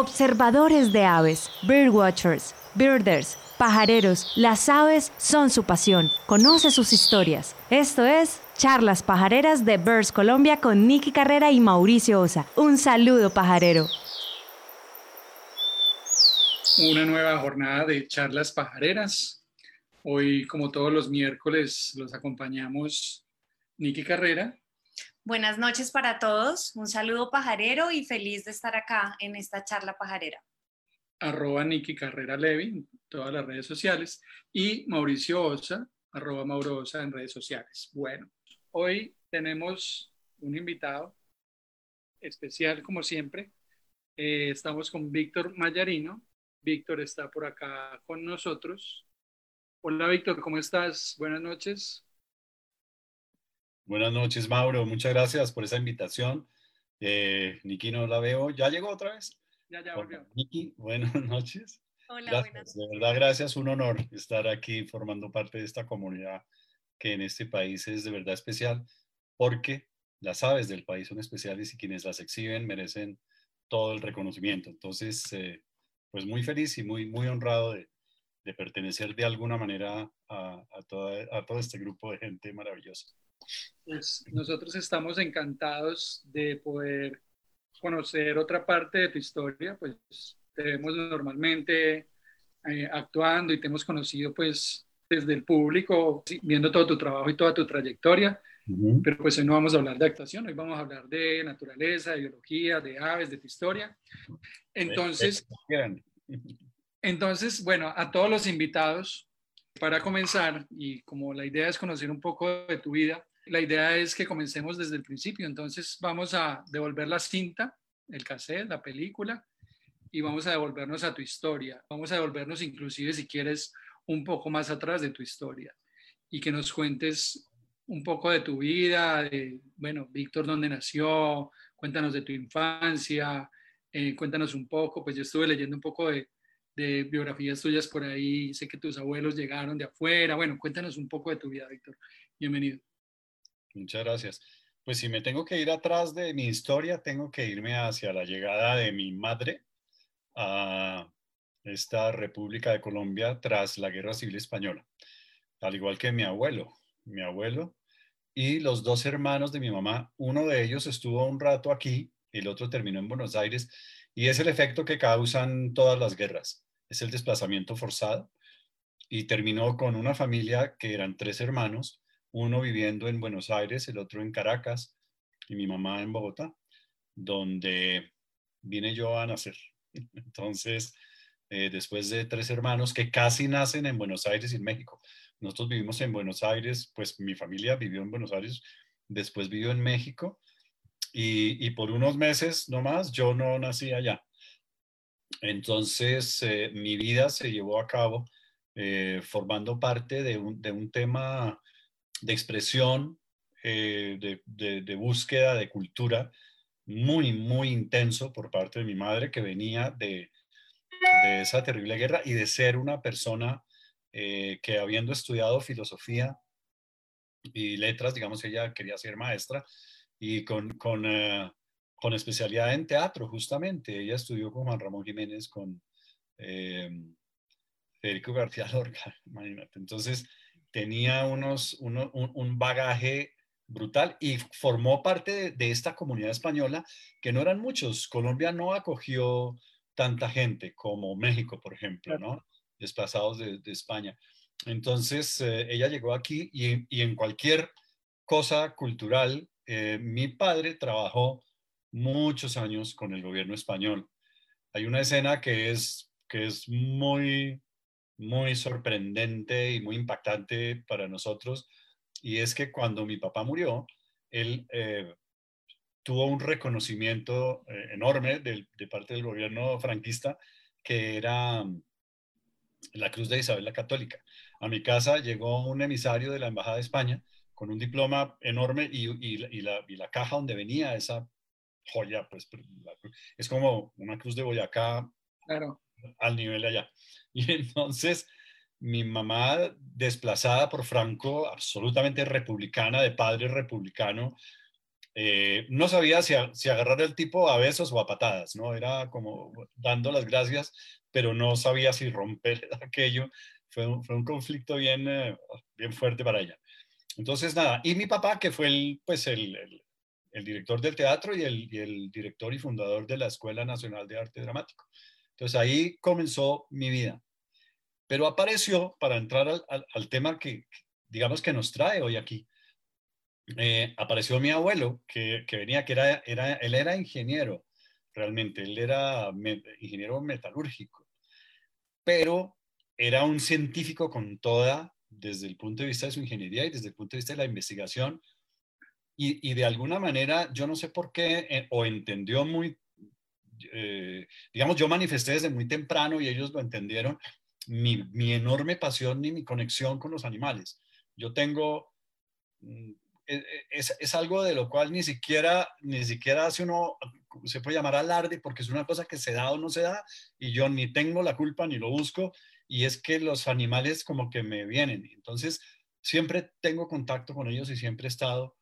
Observadores de aves, birdwatchers, birders, pajareros, las aves son su pasión. Conoce sus historias. Esto es Charlas Pajareras de Birds Colombia con Nicky Carrera y Mauricio Osa. Un saludo pajarero. Una nueva jornada de charlas pajareras. Hoy, como todos los miércoles, los acompañamos Nicky Carrera Buenas noches para todos, un saludo pajarero y feliz de estar acá en esta charla pajarera. Arroba Niki Carrera Levi en todas las redes sociales y Mauricio Osa, arroba Mauro Osa en redes sociales. Bueno, hoy tenemos un invitado especial como siempre. Eh, estamos con Víctor Mayarino. Víctor está por acá con nosotros. Hola Víctor, ¿cómo estás? Buenas noches. Buenas noches, Mauro. Muchas gracias por esa invitación. Eh, Niki no la veo. ¿Ya llegó otra vez? Ya, ya volvió. Niki, buenas noches. Hola, gracias. buenas De verdad, gracias. Un honor estar aquí formando parte de esta comunidad que en este país es de verdad especial porque las aves del país son especiales y quienes las exhiben merecen todo el reconocimiento. Entonces, eh, pues muy feliz y muy, muy honrado de, de pertenecer de alguna manera a, a, toda, a todo este grupo de gente maravillosa. Pues nosotros estamos encantados de poder conocer otra parte de tu historia, pues te vemos normalmente eh, actuando y te hemos conocido pues desde el público, viendo todo tu trabajo y toda tu trayectoria, uh -huh. pero pues hoy no vamos a hablar de actuación, hoy vamos a hablar de naturaleza, de biología, de aves, de tu historia. Entonces, entonces, bueno, a todos los invitados, para comenzar, y como la idea es conocer un poco de tu vida, la idea es que comencemos desde el principio. Entonces vamos a devolver la cinta, el cassette, la película, y vamos a devolvernos a tu historia. Vamos a devolvernos inclusive, si quieres, un poco más atrás de tu historia y que nos cuentes un poco de tu vida, de, bueno, Víctor, ¿dónde nació? Cuéntanos de tu infancia, eh, cuéntanos un poco, pues yo estuve leyendo un poco de, de biografías tuyas por ahí, sé que tus abuelos llegaron de afuera, bueno, cuéntanos un poco de tu vida, Víctor. Bienvenido. Muchas gracias. Pues si me tengo que ir atrás de mi historia, tengo que irme hacia la llegada de mi madre a esta República de Colombia tras la Guerra Civil Española, al igual que mi abuelo. Mi abuelo y los dos hermanos de mi mamá, uno de ellos estuvo un rato aquí, el otro terminó en Buenos Aires, y es el efecto que causan todas las guerras, es el desplazamiento forzado, y terminó con una familia que eran tres hermanos, uno viviendo en Buenos Aires, el otro en Caracas y mi mamá en Bogotá, donde vine yo a nacer. Entonces, eh, después de tres hermanos que casi nacen en Buenos Aires y en México. Nosotros vivimos en Buenos Aires, pues mi familia vivió en Buenos Aires, después vivió en México y, por unos meses nomás yo no nací allá. Entonces, eh, mi vida se llevó a cabo eh, formando parte de un tema de expresión, eh, de, búsqueda de cultura muy, muy intenso por parte de mi madre que venía de, de esa terrible guerra y de ser una persona eh, que habiendo estudiado filosofía y letras, digamos, ella quería ser maestra y con, con, uh, con especialidad en teatro, justamente. Ella estudió con Juan Ramón Jiménez, con eh, Federico García Lorca, imagínate. Entonces, tenía unos, uno, un, un, bagaje brutal y formó parte de, de, esta comunidad española que no eran muchos. Colombia no acogió tanta gente como México, por ejemplo, ¿no? Desplazados de, de España. Entonces, eh, ella llegó aquí y, y, en cualquier cosa cultural, eh, mi padre trabajó muchos años con el gobierno español. Hay una escena que es, que es muy, muy sorprendente y muy impactante para nosotros, y es que cuando mi papá murió, él eh, tuvo un reconocimiento eh, enorme de, parte del gobierno franquista, que era mm, la Cruz de Isabel la Católica. A mi casa llegó un emisario de la Embajada de España con un diploma enorme y, y, la, caja donde venía esa joya, pues es como una cruz de Boyacá claro. Al nivel allá. Y entonces mi mamá, desplazada por Franco, absolutamente republicana, de padre republicano, eh, no sabía si, si, agarrar el tipo a besos o a patadas, ¿no? Era como dando las gracias, pero no sabía si romper aquello. Fue un, fue un conflicto bien, eh, bien fuerte para ella. Entonces, nada, y mi papá, que fue el, pues el, el, director del teatro y el, y el, director y fundador de la Escuela Nacional de Arte Dramático. Entonces ahí comenzó mi vida. Pero apareció, para entrar al, tema que, digamos, que nos trae hoy aquí, eh, apareció mi abuelo, que, venía, que era, él era ingeniero, realmente, él era ingeniero metalúrgico, pero era un científico con toda, desde el punto de vista de su ingeniería y desde el punto de vista de la investigación, y, y de alguna manera, yo no sé por qué, eh, o entendió muy, eh, digamos, yo manifesté desde muy temprano y ellos lo entendieron, mi, mi, enorme pasión y mi conexión con los animales. Yo tengo, mm, e, e, es, es, algo de lo cual ni siquiera, ni siquiera hace uno, se puede llamar alarde porque es una cosa que se da o no se da y yo ni tengo la culpa ni lo busco y es que los animales como que me vienen. Entonces, siempre tengo contacto con ellos y siempre he estado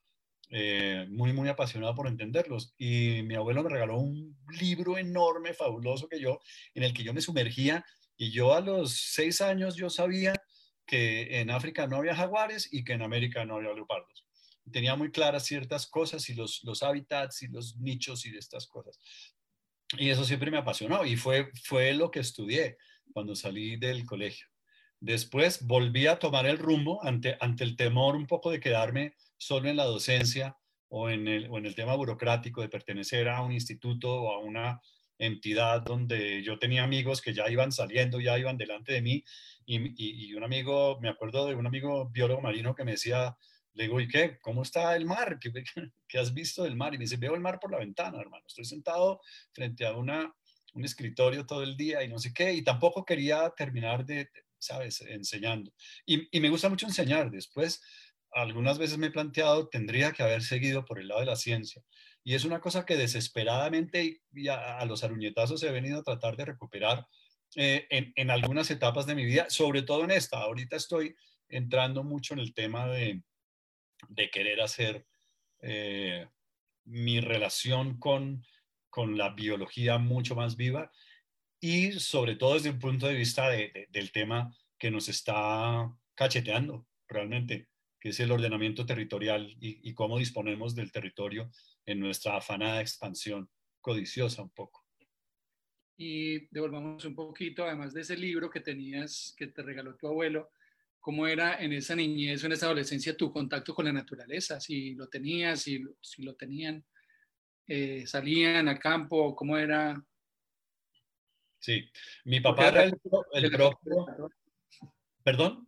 eh, muy, muy apasionado por entenderlos. Y mi abuelo me regaló un libro enorme, fabuloso que yo, en el que yo me sumergía y yo a los seis años yo sabía que en África no había jaguares y que en América no había leopardos tenía muy claras ciertas cosas y los, los hábitats y los nichos y de estas cosas. Y eso siempre me apasionó y fue, fue lo que estudié cuando salí del colegio. Después volví a tomar el rumbo ante, ante el temor un poco de quedarme solo en la docencia o en, el, o en el tema burocrático de pertenecer a un instituto o a una entidad donde yo tenía amigos que ya iban saliendo, ya iban delante de mí y, y un amigo, me acuerdo de un amigo biólogo marino que me decía, le digo, ¿y qué? ¿Cómo está el mar? ¿Qué, ¿Qué, has visto del mar? Y me dice, veo el mar por la ventana, hermano. Estoy sentado frente a una, un escritorio todo el día y no sé qué. Y tampoco quería terminar de, ¿sabes?, enseñando. Y, y me gusta mucho enseñar. Después, algunas veces me he planteado, tendría que haber seguido por el lado de la ciencia. Y es una cosa que desesperadamente y a, a los aruñetazos he venido a tratar de recuperar eh, en, en algunas etapas de mi vida, sobre todo en esta. Ahorita estoy entrando mucho en el tema de, de querer hacer eh, mi relación con, con la biología mucho más viva y sobre todo desde un punto de vista del tema que nos está cacheteando realmente, que es el ordenamiento territorial y, y, cómo disponemos del territorio en nuestra afanada expansión codiciosa un poco. Y devolvamos un poquito, además de ese libro que tenías, que te regaló tu abuelo, cómo era en esa niñez o en esa adolescencia tu contacto con la naturaleza, si lo tenías, si, si lo tenían, eh, salían al campo, cómo era. Sí, mi papá era el, el propio. ¿Perdón?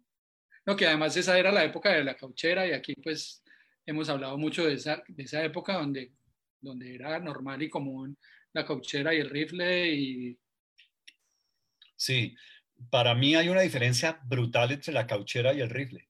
No, que además esa era la época de la cauchera y aquí pues hemos hablado mucho de esa, de esa época donde, donde era normal y común la cauchera y el rifle y... Sí, para mí hay una diferencia brutal entre la cauchera y el rifle.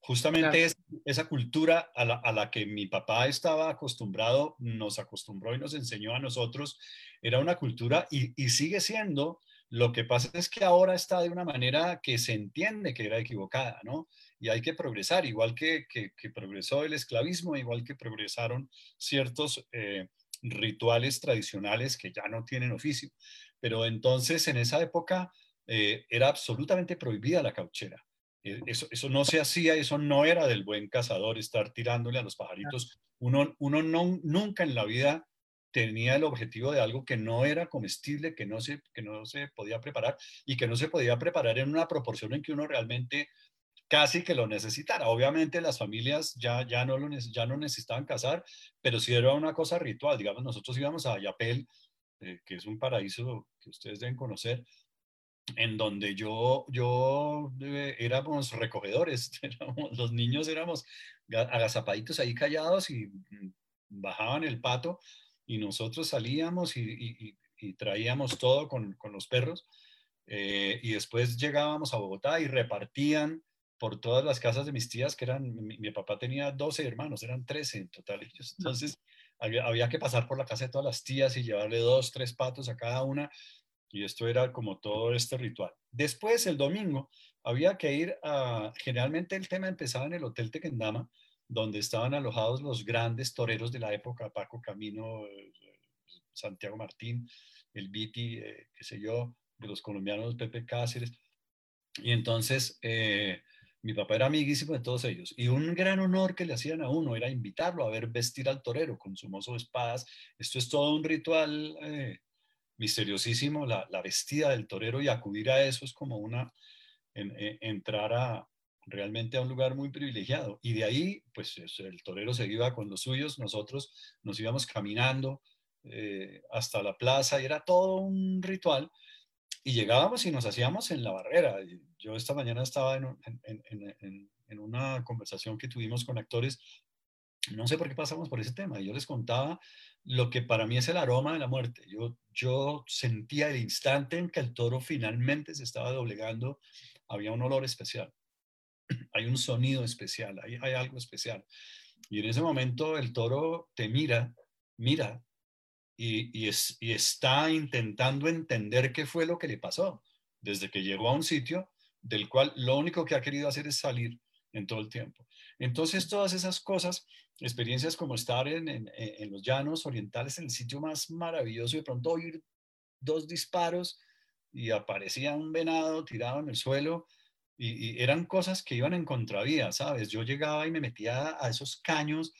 Justamente claro. es, esa cultura a la, a la, que mi papá estaba acostumbrado, nos acostumbró y nos enseñó a nosotros, era una cultura y, y sigue siendo. Lo que pasa es que ahora está de una manera que se entiende que era equivocada, ¿no? Y hay que progresar, igual que, que, que progresó el esclavismo, igual que progresaron ciertos eh, rituales tradicionales que ya no tienen oficio. Pero entonces en esa época eh, era absolutamente prohibida la cauchera. Eh, eso, eso, no se hacía, eso no era del buen cazador, estar tirándole a los pajaritos. Uno, uno no, nunca en la vida tenía el objetivo de algo que no era comestible, que no, se, que no se podía preparar y que no se podía preparar en una proporción en que uno realmente casi que lo necesitara. Obviamente las familias ya, ya, no, lo, ya no necesitaban cazar, pero sí era una cosa ritual. Digamos, nosotros íbamos a Yapel, eh, que es un paraíso que ustedes deben conocer, en donde yo, yo eh, éramos recogedores, éramos, los niños éramos agazapaditos ahí callados y mm, bajaban el pato y nosotros salíamos y, y, y traíamos todo con, con los perros eh, y después llegábamos a Bogotá y repartían por todas las casas de mis tías, que eran, mi, mi papá tenía 12 hermanos, eran 13 en total ellos. Entonces había, había que pasar por la casa de todas las tías y llevarle dos, tres patos a cada una y esto era como todo este ritual. Después, el domingo, había que ir a, generalmente el tema empezaba en el Hotel Tequendama, donde estaban alojados los grandes toreros de la época, Paco Camino, eh, Santiago Martín, el Viti, eh, qué sé yo, de los colombianos Pepe Cáceres. Y entonces eh, mi papá era amiguísimo de todos ellos. Y un gran honor que le hacían a uno era invitarlo a ver vestir al torero con su mozo de espadas. Esto es todo un ritual misteriosísimo, la, la, vestida del torero y acudir a eso es como una, entrar a, realmente a un lugar muy privilegiado. Y de ahí, pues el torero se iba con los suyos, nosotros nos íbamos caminando eh, hasta la plaza y era todo un ritual. Y llegábamos y nos hacíamos en la barrera. Yo esta mañana estaba en, en, una conversación que tuvimos con actores, no sé por qué pasamos por ese tema, y yo les contaba lo que para mí es el aroma de la muerte. Yo, yo sentía el instante en que el toro finalmente se estaba doblegando, había un olor especial hay un sonido especial, hay, algo especial. Y en ese momento el toro te mira, mira, y, es, y está intentando entender qué fue lo que le pasó desde que llegó a un sitio del cual lo único que ha querido hacer es salir en todo el tiempo. Entonces, todas esas cosas, experiencias como estar en, en, los llanos orientales, en el sitio más maravilloso, de pronto oír dos disparos y aparecía un venado tirado en el suelo y, eran cosas que iban en contravía, ¿sabes? Yo llegaba y me metía a esos caños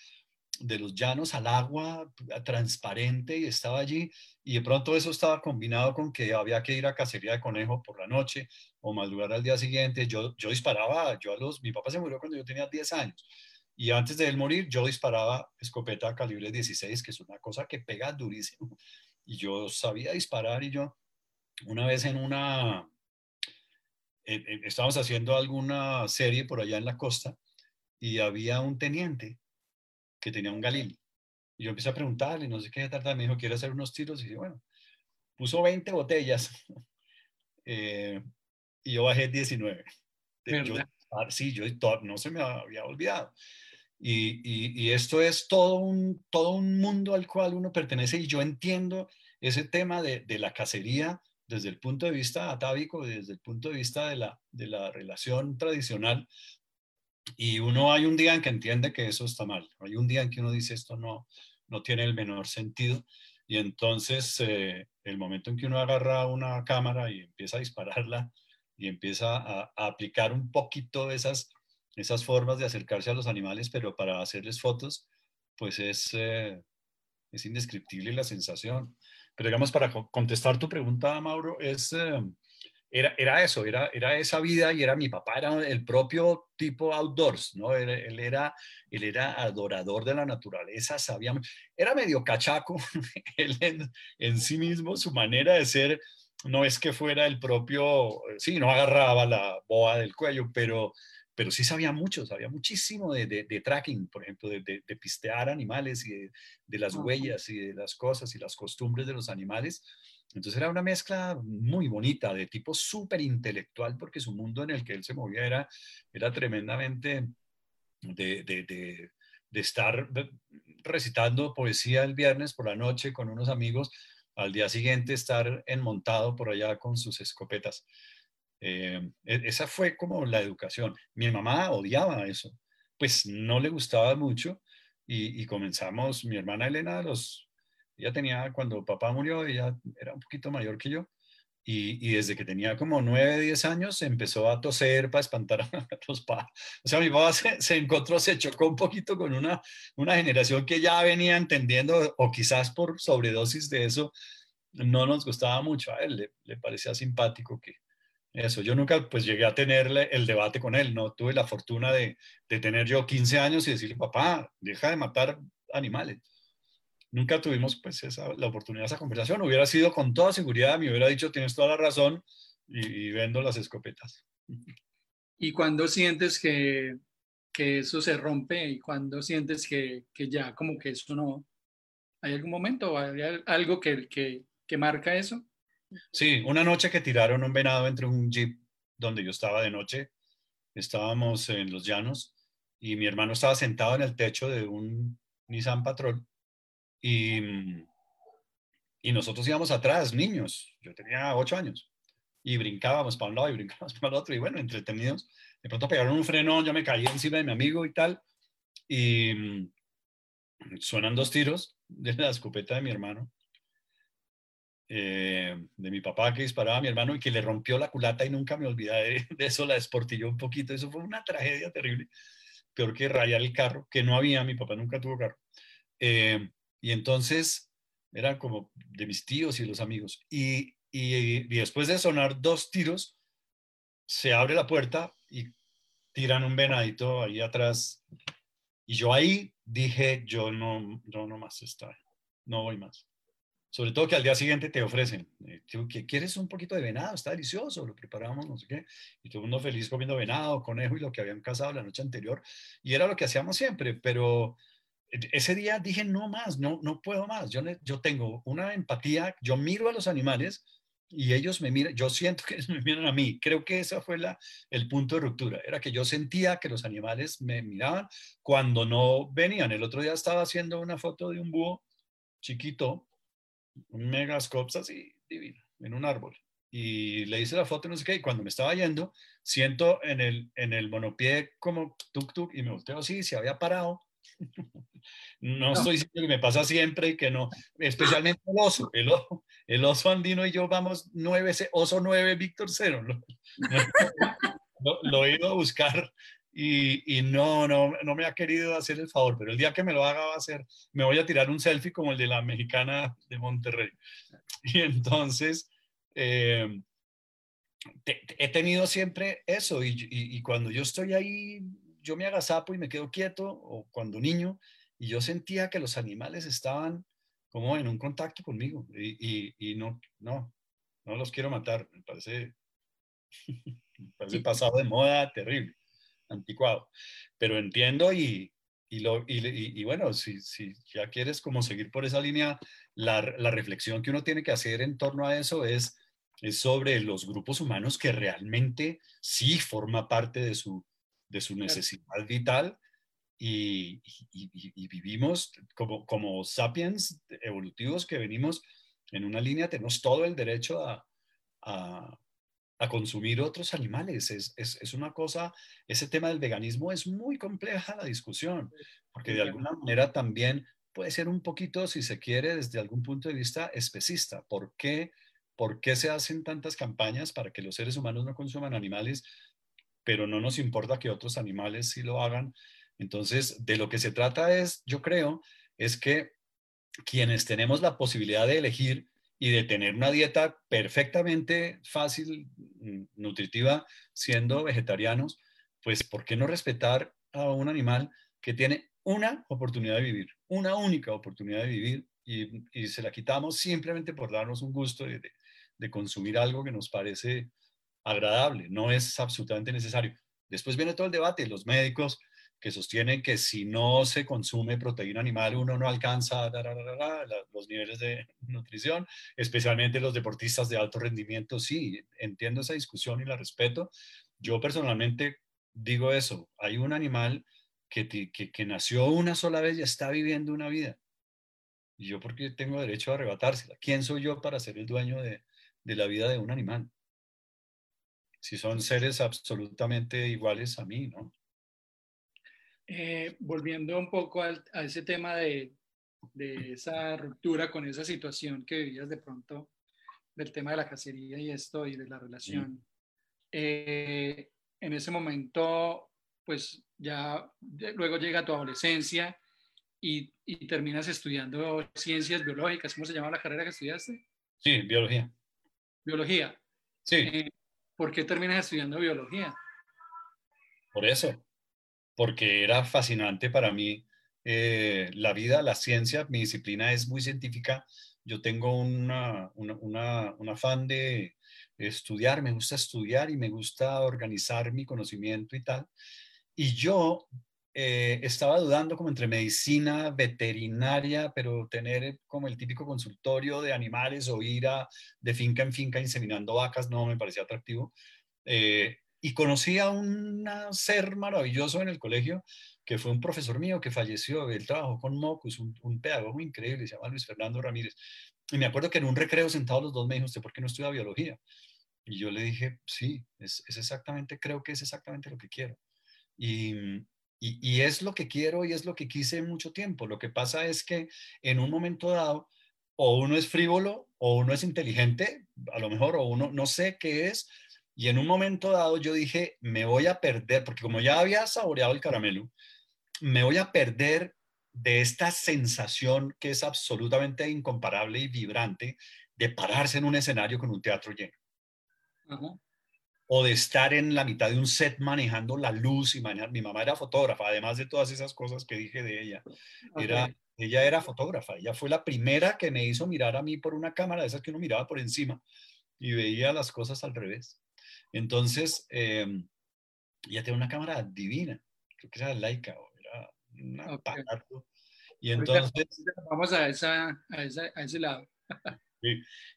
de los llanos al agua transparente y estaba allí y de pronto eso estaba combinado con que había que ir a cacería de conejo por la noche o madrugar al día siguiente. Yo, yo disparaba, yo a los, mi papá se murió cuando yo tenía 10 años y antes de él morir yo disparaba escopeta calibre 16, que es una cosa que pega durísimo. Y yo sabía disparar y yo una vez en una, eh, eh, estábamos haciendo alguna serie por allá en la costa y había un teniente que tenía un galil. Y yo empecé a preguntarle, no sé qué tratar, me dijo, ¿quiere hacer unos tiros? Y dije, bueno, puso 20 botellas eh, y yo bajé 19. Yo, ah, sí, yo no se me había olvidado. Y, y, esto es todo un, todo un mundo al cual uno pertenece y yo entiendo ese tema de, de la cacería desde el punto de vista atávico, desde el punto de vista de la, de la relación tradicional. Y uno hay un día en que entiende que eso está mal. Hay un día en que uno dice esto no, no tiene el menor sentido. Y entonces eh, el momento en que uno agarra una cámara y empieza a dispararla y empieza a, aplicar un poquito esas, esas formas de acercarse a los animales, pero para hacerles fotos, pues es, eh, es indescriptible la sensación. Pero digamos, para contestar tu pregunta, Mauro, es, eh, era, era eso, era, era esa vida y era mi papá, era el propio tipo outdoors, ¿no? Él, era, él era adorador de la naturaleza, sabía, era medio cachaco, él en sí mismo, su manera de ser, no es que fuera el propio, sí, no agarraba la boa del cuello, pero pero sí sabía mucho, sabía muchísimo de, de, tracking, por ejemplo, de, de, pistear animales y de, las huellas y de las cosas y las costumbres de los animales. Entonces era una mezcla muy bonita, de tipo súper intelectual, porque su mundo en el que él se movía era, era tremendamente de, estar recitando poesía el viernes por la noche con unos amigos, al día siguiente estar enmontado por allá con sus escopetas. Eh, e, esa fue como la educación. Mi mamá odiaba eso, pues no le gustaba mucho y, comenzamos, mi hermana Elena, los, ella tenía, cuando papá murió, ella era un poquito mayor que yo, y, desde que tenía como 9, 10 años empezó a toser para espantar a los padres. O sea, mi papá se, encontró, se chocó un poquito con una, una generación que ya venía entendiendo, o quizás por sobredosis de eso, no nos gustaba mucho. A él le parecía simpático que, eso, yo nunca pues llegué a tener el debate con él, no tuve la fortuna de, tener yo 15 años y decirle, papá, deja de matar animales. Nunca tuvimos pues esa, la oportunidad de esa conversación. Hubiera sido con toda seguridad, me hubiera dicho, tienes toda la razón y, vendo las escopetas. ¿Y cuando sientes que, que, eso se rompe y cuando sientes que, que, ya como que eso no... ¿Hay algún momento, hay algo que, que, que marca eso? Sí, una noche que tiraron un venado entre un jeep donde yo estaba de noche, estábamos en los llanos y mi hermano estaba sentado en el techo de un Nissan Patrol y, y nosotros íbamos atrás, niños, yo tenía ocho años y brincábamos para un lado y brincábamos para el otro y bueno, entretenidos. De pronto pegaron un frenón, yo me caí encima de mi amigo y tal y mm, suenan dos tiros de la escopeta de mi hermano, eh, de mi papá que disparaba a mi hermano y que le rompió la culata y nunca me olvidé de, eso, la desportilló un poquito, eso fue una tragedia terrible, peor que rayar el carro, que no había, mi papá nunca tuvo carro. Eh, y entonces eran como de mis tíos y los amigos. Y, y, después de sonar dos tiros, se abre la puerta y tiran un venadito ahí atrás. Y yo ahí dije, yo no, yo no más está, no voy más. Sobre todo que al día siguiente te ofrecen, eh, que quieres un poquito de venado, está delicioso, lo preparamos, no sé qué. Y todo el mundo feliz comiendo venado, conejo y lo que habían cazado la noche anterior. Y era lo que hacíamos siempre, pero ese día dije, no más, no, no puedo más. Yo, yo tengo una empatía, yo miro a los animales y ellos me miran, yo siento que me miran a mí. Creo que ese fue la, el punto de ruptura. Era que yo sentía que los animales me miraban cuando no venían. El otro día estaba haciendo una foto de un búho chiquito, un megascope así divino, en un árbol. Y le hice la foto, no sé qué, y cuando me estaba yendo, siento en el, en el monopié como tuk tuk y me volteo así, se había parado no, estoy diciendo que me pasa siempre y que no, especialmente el oso, el oso, el oso andino y yo vamos nueve, oso 9, Víctor 0. Lo, he ido a buscar y, y, no, no, no me ha querido hacer el favor, pero el día que me lo haga va a ser, me voy a tirar un selfie como el de la mexicana de Monterrey. Y entonces, eh, he tenido siempre eso y, y, cuando yo estoy ahí yo me agazapo y me quedo quieto, o cuando niño, y yo sentía que los animales estaban como en un contacto conmigo, y, no, no, no los quiero matar, me parece, parece pasado de moda terrible, anticuado, pero entiendo y, y, lo, y, bueno, si, si, ya quieres como seguir por esa línea, la, la, reflexión que uno tiene que hacer en torno a eso es, es sobre los grupos humanos que realmente sí forma parte de su, de su necesidad vital y, vivimos como, como sapiens evolutivos que venimos en una línea, tenemos todo el derecho a, a, consumir otros animales. Es, es, es, una cosa, ese tema del veganismo es muy compleja la discusión, porque de alguna manera también puede ser un poquito, si se quiere, desde algún punto de vista especista. ¿Por qué, ¿Por qué se hacen tantas campañas para que los seres humanos no consuman animales pero no nos importa que otros animales sí lo hagan. Entonces, de lo que se trata es, yo creo, es que quienes tenemos la posibilidad de elegir y de tener una dieta perfectamente fácil, nutritiva, siendo vegetarianos, pues ¿por qué no respetar a un animal que tiene una oportunidad de vivir, una única oportunidad de vivir y, se la quitamos simplemente por darnos un gusto de, de consumir algo que nos parece agradable, no es absolutamente necesario. Después viene todo el debate, los médicos que sostienen que si no se consume proteína animal uno no alcanza los niveles de nutrición, especialmente los deportistas de alto rendimiento. Sí, entiendo esa discusión y la respeto. Yo personalmente digo eso, hay un animal que, que, nació una sola vez y está viviendo una vida. Y yo porque tengo derecho a arrebatársela. ¿Quién soy yo para ser el dueño de, de la vida de un animal? si son seres absolutamente iguales a mí, ¿no? Eh, volviendo un poco a, ese tema de, de, esa ruptura con esa situación que vivías de pronto, del tema de la cacería y esto y de la relación, eh, en ese momento, pues ya luego llega tu adolescencia y, y, terminas estudiando ciencias biológicas. ¿Cómo se llama la carrera que estudiaste? Sí, biología. Biología. Sí. Eh, ¿Por qué terminas estudiando biología? Por eso, porque era fascinante para mí eh, la vida, la ciencia, mi disciplina es muy científica. Yo tengo una, un afán de estudiar, me gusta estudiar y me gusta organizar mi conocimiento y tal. Y yo eh, estaba dudando como entre medicina, veterinaria, pero tener como el típico consultorio de animales o ir de finca en finca inseminando vacas no me parecía atractivo. Eh, y conocí a un ser maravilloso en el colegio, que fue un profesor mío que falleció, él trabajó con Mocus, un, un pedagogo increíble, se llama Luis Fernando Ramírez. Y me acuerdo que en un recreo sentado los dos me dijo, ¿usted por qué no estudia biología? Y yo le dije, sí, es, es exactamente, creo que es exactamente lo que quiero. Y, Y, es lo que quiero y es lo que quise mucho tiempo. Lo que pasa es que en un momento dado, o uno es frívolo, o uno es inteligente, a lo mejor, o uno no sé qué es. Y en un momento dado yo dije, me voy a perder, porque como ya había saboreado el caramelo, me voy a perder de esta sensación que es absolutamente incomparable y vibrante de pararse en un escenario con un teatro lleno. O de estar en la mitad de un set manejando la luz y manejar. Mi mamá era fotógrafa, además de todas esas cosas que dije de ella. Era, ella era fotógrafa. Ella fue la primera que me hizo mirar a mí por una cámara de esas que uno miraba por encima y veía las cosas al revés. Entonces, eh, ella tenía una cámara divina. Creo que era laica o era una Y entonces... Vamos a, esa, a, esa, a ese lado.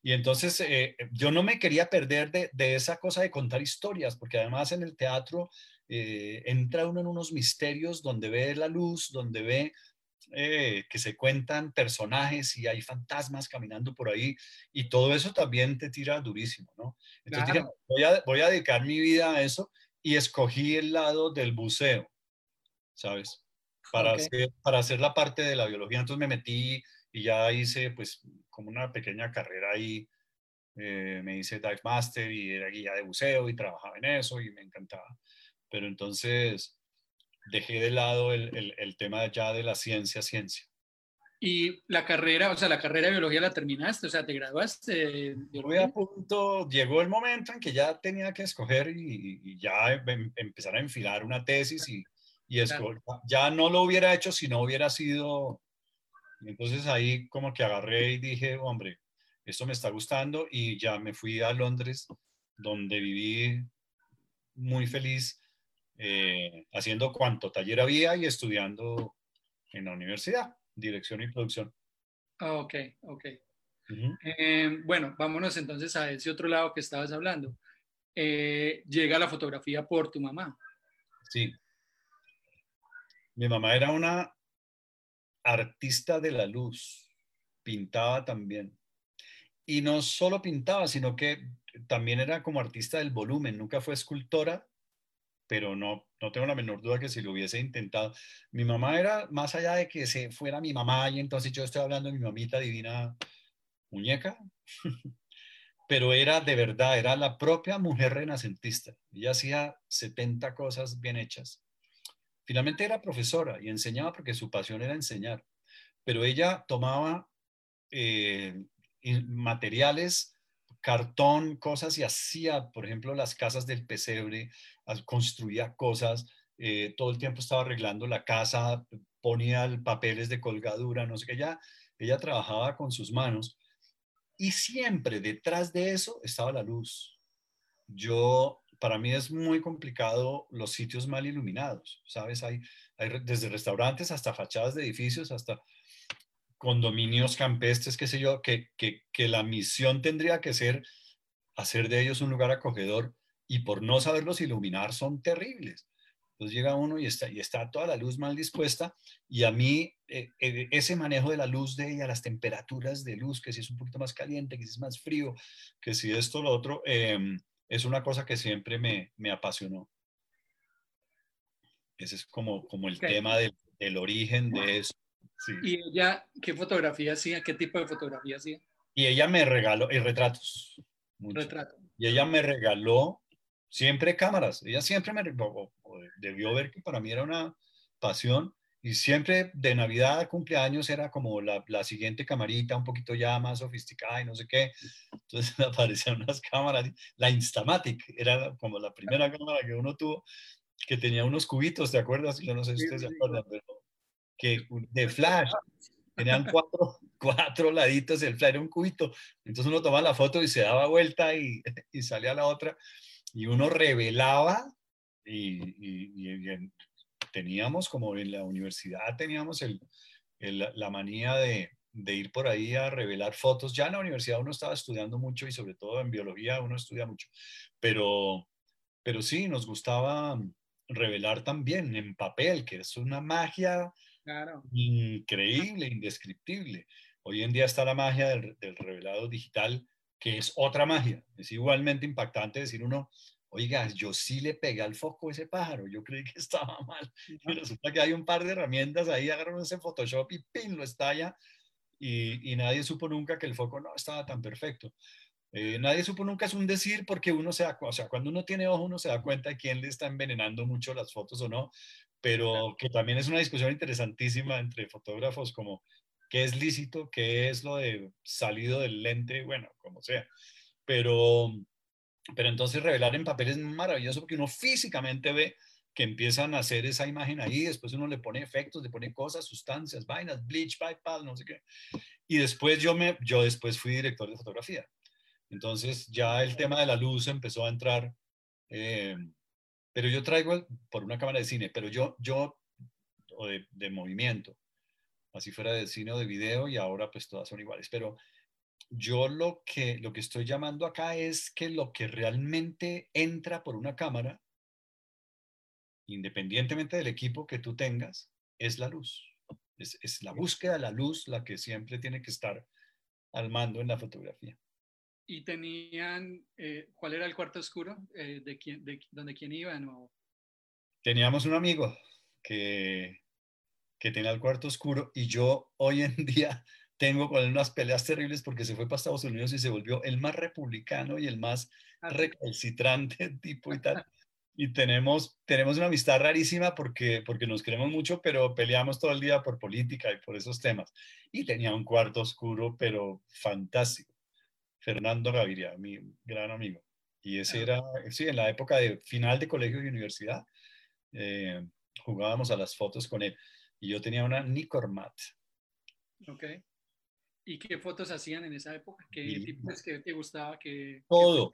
Y entonces eh, yo no me quería perder de, de, esa cosa de contar historias, porque además en el teatro eh, entra uno en unos misterios donde ve la luz, donde ve eh, que se cuentan personajes y hay fantasmas caminando por ahí y todo eso también te tira durísimo, ¿no? Entonces dije, voy a, voy a dedicar mi vida a eso y escogí el lado del buceo, ¿sabes? Para, hacer, para hacer la parte de la biología. Entonces me metí y ya hice pues como una pequeña carrera ahí. Eh, me hice dive master y era guía de buceo y trabajaba en eso y me encantaba. Pero entonces dejé de lado el, el, tema ya de la ciencia, ciencia. ¿Y la carrera, o sea, la carrera de biología la terminaste? O sea, ¿te graduaste? Voy a punto, llegó el momento en que ya tenía que escoger y, ya em, empezar a enfilar una tesis y, y ya no lo hubiera hecho si no hubiera sido entonces ahí como que agarré y dije, hombre, esto me está gustando y ya me fui a Londres, donde viví muy feliz eh, haciendo cuanto taller había y estudiando en la universidad, dirección y producción. Ok, ok. Eh, bueno, vámonos entonces a ese otro lado que estabas hablando. Eh, llega la fotografía por tu mamá. Sí. Mi mamá era una artista de la luz, pintaba también. Y no solo pintaba, sino que también era como artista del volumen, nunca fue escultora, pero no, no tengo la menor duda que si lo hubiese intentado. Mi mamá era, más allá de que se fuera mi mamá, y entonces yo estoy hablando de mi mamita divina muñeca, pero era de verdad, era la propia mujer renacentista. Ella hacía 70 cosas bien hechas. Finalmente era profesora y enseñaba porque su pasión era enseñar, pero ella tomaba eh, materiales, cartón, cosas y hacía, por ejemplo, las casas del pesebre, construía cosas, eh, todo el tiempo estaba arreglando la casa, ponía papeles de colgadura, no sé qué, ella, ella trabajaba con sus manos y siempre detrás de eso estaba la luz. Yo para mí es muy complicado los sitios mal iluminados, ¿sabes? Hay, desde restaurantes hasta fachadas de edificios, hasta condominios campestres, qué sé yo, que, que, la misión tendría que ser hacer de ellos un lugar acogedor y por no saberlos iluminar son terribles. Entonces llega uno y está, y está toda la luz mal dispuesta y a mí eh, eh, ese manejo de la luz de ella, las temperaturas de luz, que si es un poquito más caliente, que si es más frío, que si esto, lo otro, eh, es una cosa que siempre me, me apasionó. Ese es como, como el tema del, del, origen de eso. ¿Y ella qué fotografía hacía? ¿Qué tipo de fotografía hacía? Y ella me regaló, y retratos. Retratos. Y ella me regaló siempre cámaras. Ella siempre me debió ver que para mí era una pasión y siempre de Navidad a cumpleaños era como la, la, siguiente camarita, un poquito ya más sofisticada y no sé qué. Entonces aparecían unas cámaras. La Instamatic era como la primera cámara que uno tuvo, que tenía unos cubitos, ¿te acuerdas? Yo no sé si ustedes se acuerdan, pero que de flash. Tenían cuatro, cuatro laditos, el flash era un cubito. Entonces uno tomaba la foto y se daba vuelta y, y salía la otra. Y uno revelaba y, y, y, teníamos, como en la universidad teníamos el, la manía de, de, ir por ahí a revelar fotos. Ya en la universidad uno estaba estudiando mucho y sobre todo en biología uno estudia mucho, pero, pero sí, nos gustaba revelar también en papel, que es una magia increíble, indescriptible. Hoy en día está la magia del, del revelado digital, que es otra magia. Es igualmente impactante decir uno, oiga, yo sí le pegué al foco a ese pájaro, yo creí que estaba mal. Y resulta que hay un par de herramientas ahí, agarraron ese Photoshop y ¡pin! lo estalla. Y, y nadie supo nunca que el foco no estaba tan perfecto. Eh, nadie supo nunca es un decir porque uno se da, o sea, cuando uno tiene ojo uno se da cuenta de quién le está envenenando mucho las fotos o no, pero que también es una discusión interesantísima entre fotógrafos como qué es lícito, qué es lo de salido del lente, bueno, como sea. Pero, pero entonces revelar en papel es maravilloso porque uno físicamente ve que empiezan a hacer esa imagen ahí, después uno le pone efectos, le pone cosas, sustancias, vainas, bleach, bypass, no sé qué. Y después yo, me, yo después fui director de fotografía. Entonces ya el tema de la luz empezó a entrar, eh, pero yo traigo por una cámara de cine, pero yo, yo, o de, movimiento, así fuera de cine o de video, y ahora pues todas son iguales, pero yo lo que, lo que estoy llamando acá es que lo que realmente entra por una cámara, independientemente del equipo que tú tengas, es la luz. Es, es la búsqueda de la luz la que siempre tiene que estar al mando en la fotografía y tenían, eh, ¿cuál era el cuarto oscuro? Eh, de, quién, de donde quién iban? O... Teníamos un amigo que, que tenía el cuarto oscuro y yo hoy en día tengo con él unas peleas terribles porque se fue para Estados Unidos y se volvió el más republicano y el más ah, recalcitrante tipo y tal. Y tenemos, tenemos una amistad rarísima porque, porque nos queremos mucho, pero peleamos todo el día por política y por esos temas. Y tenía un cuarto oscuro, pero fantástico. Fernando Gaviria, mi gran amigo. Y ese era, sí, en la época de final de colegio y universidad, eh, jugábamos a las fotos con él. Y yo tenía una Nicormat. Ok. ¿Y qué fotos hacían en esa época? ¿Qué tipos que te gustaba? Que, todo.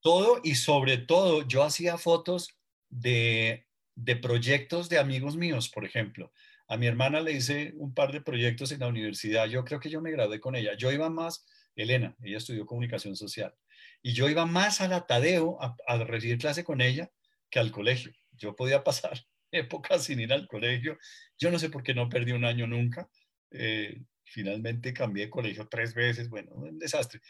todo y sobre todo yo hacía fotos de, de proyectos de amigos míos, por ejemplo. A mi hermana le hice un par de proyectos en la universidad. Yo creo que yo me gradué con ella. Yo iba más Elena, ella estudió comunicación social. Y yo iba más a la Tadeo a, recibir clase con ella que al colegio. Yo podía pasar épocas sin ir al colegio. Yo no sé por qué no perdí un año nunca. Eh, finalmente cambié de colegio tres veces, bueno, un desastre.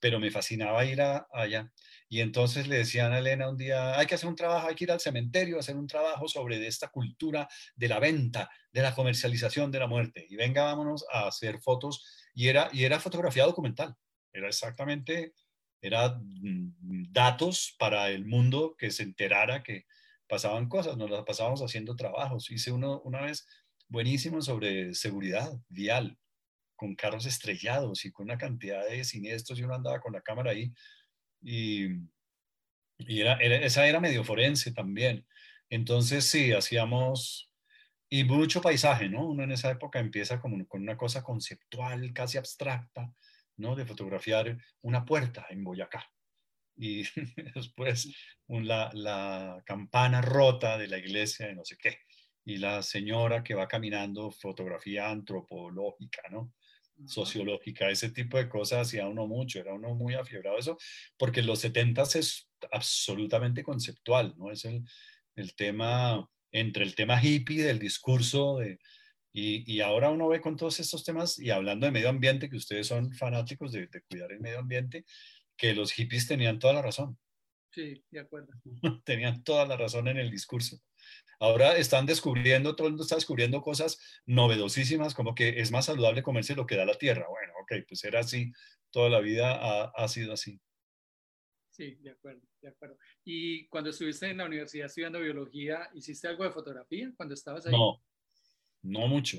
Pero me fascinaba ir allá. Y entonces le decían a Elena un día, hay que hacer un trabajo, hay que ir al cementerio a hacer un trabajo sobre esta cultura de la venta, de la comercialización de la muerte. Y venga, vámonos a hacer fotos y era, y era fotografía documental, era exactamente, era mm, datos para el mundo que se enterara que pasaban cosas, nos las pasábamos haciendo trabajos. Hice uno una vez buenísimo sobre seguridad vial, con carros estrellados y con una cantidad de siniestros y uno andaba con la cámara ahí. Y, y era, esa era medio forense también. Entonces sí, hacíamos y mucho paisaje, ¿no? Uno en esa época empieza como con una cosa conceptual, casi abstracta, ¿no? De fotografiar una puerta en Boyacá. Y después la, la, campana rota de la iglesia de no sé qué. Y la señora que va caminando, fotografía antropológica, ¿no? Sociológica, ese tipo de cosas hacía uno mucho, era uno muy afiebrado eso, porque los 70 es absolutamente conceptual, ¿no? Es el, el tema entre el tema hippie del discurso y, y, ahora uno ve con todos estos temas y hablando de medio ambiente, que ustedes son fanáticos de, cuidar el medio ambiente, que los hippies tenían toda la razón. Sí, de acuerdo. tenían toda la razón en el discurso. Ahora están descubriendo, todo el mundo está descubriendo cosas novedosísimas, como que es más saludable comerse lo que da la tierra. Bueno, ok, pues era así, toda la vida ha, ha sido así. Sí, de acuerdo, de acuerdo. Y cuando estuviste en la universidad estudiando biología, ¿hiciste algo de fotografía cuando estabas ahí? No, no mucho.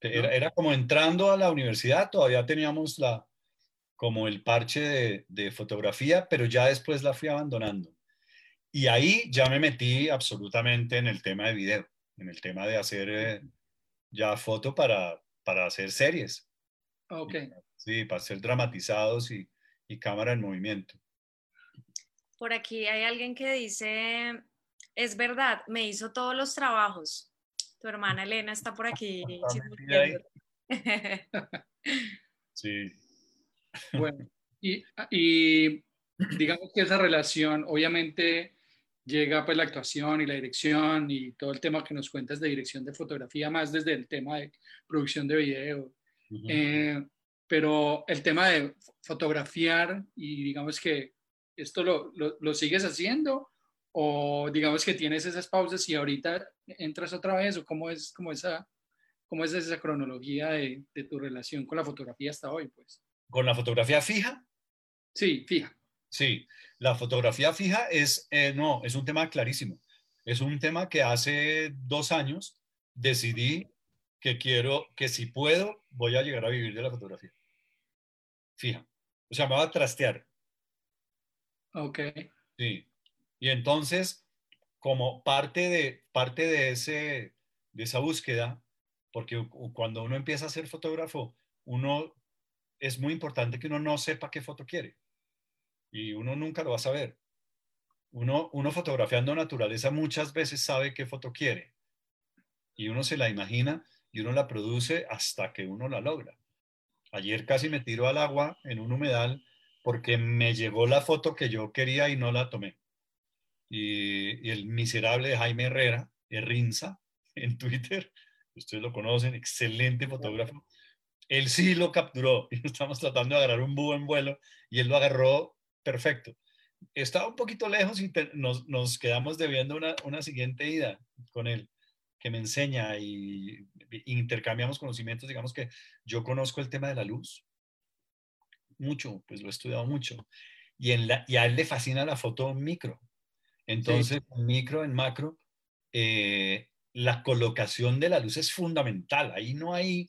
Era, era como entrando a la universidad, todavía teníamos la, como el parche de, de, fotografía, pero ya después la fui abandonando. Y ahí ya me metí absolutamente en el tema de video, en el tema de hacer eh, ya foto para, para hacer series. Ok. Sí, para ser dramatizados y, y cámara en movimiento. Por aquí hay alguien que dice, es verdad, me hizo todos los trabajos. Tu hermana Elena está por aquí. Sí. Bueno, y, y, digamos que esa relación, obviamente llega pues la actuación y la dirección y todo el tema que nos cuentas de dirección de fotografía, más desde el tema de producción de video. Eh, pero el tema de fotografiar y digamos que ¿Esto lo, lo, lo, sigues haciendo? ¿O digamos que tienes esas pausas y ahorita entras otra vez? ¿O cómo es, cómo esa, cómo es esa cronología de, de tu relación con la fotografía hasta hoy? Pues? ¿Con la fotografía fija? Sí, fija. Sí, la fotografía fija es, eh, no, es un tema clarísimo. Es un tema que hace dos años decidí que quiero, que si puedo, voy a llegar a vivir de la fotografía. Fija. O sea, me va a trastear. Ok. Sí. Y entonces, como parte de, parte de, ese, de esa búsqueda, porque cuando uno empieza a ser fotógrafo, uno es muy importante que uno no sepa qué foto quiere. Y uno nunca lo va a saber. Uno, uno fotografiando naturaleza muchas veces sabe qué foto quiere. Y uno se la imagina y uno la produce hasta que uno la logra. Ayer casi me tiró al agua en un humedal porque me llegó la foto que yo quería y no la tomé. Y, el miserable Jaime Herrera, Rinza, en Twitter, ustedes lo conocen, excelente fotógrafo, él sí lo capturó estamos tratando de agarrar un búho en vuelo y él lo agarró perfecto. Estaba un poquito lejos y nos, nos, quedamos debiendo una, una siguiente ida con él que me enseña y intercambiamos conocimientos, digamos que yo conozco el tema de la luz mucho, pues lo he estudiado mucho, y, en la, y a él le fascina la foto micro. Entonces, en micro, en macro, eh, la colocación de la luz es fundamental. Ahí no hay,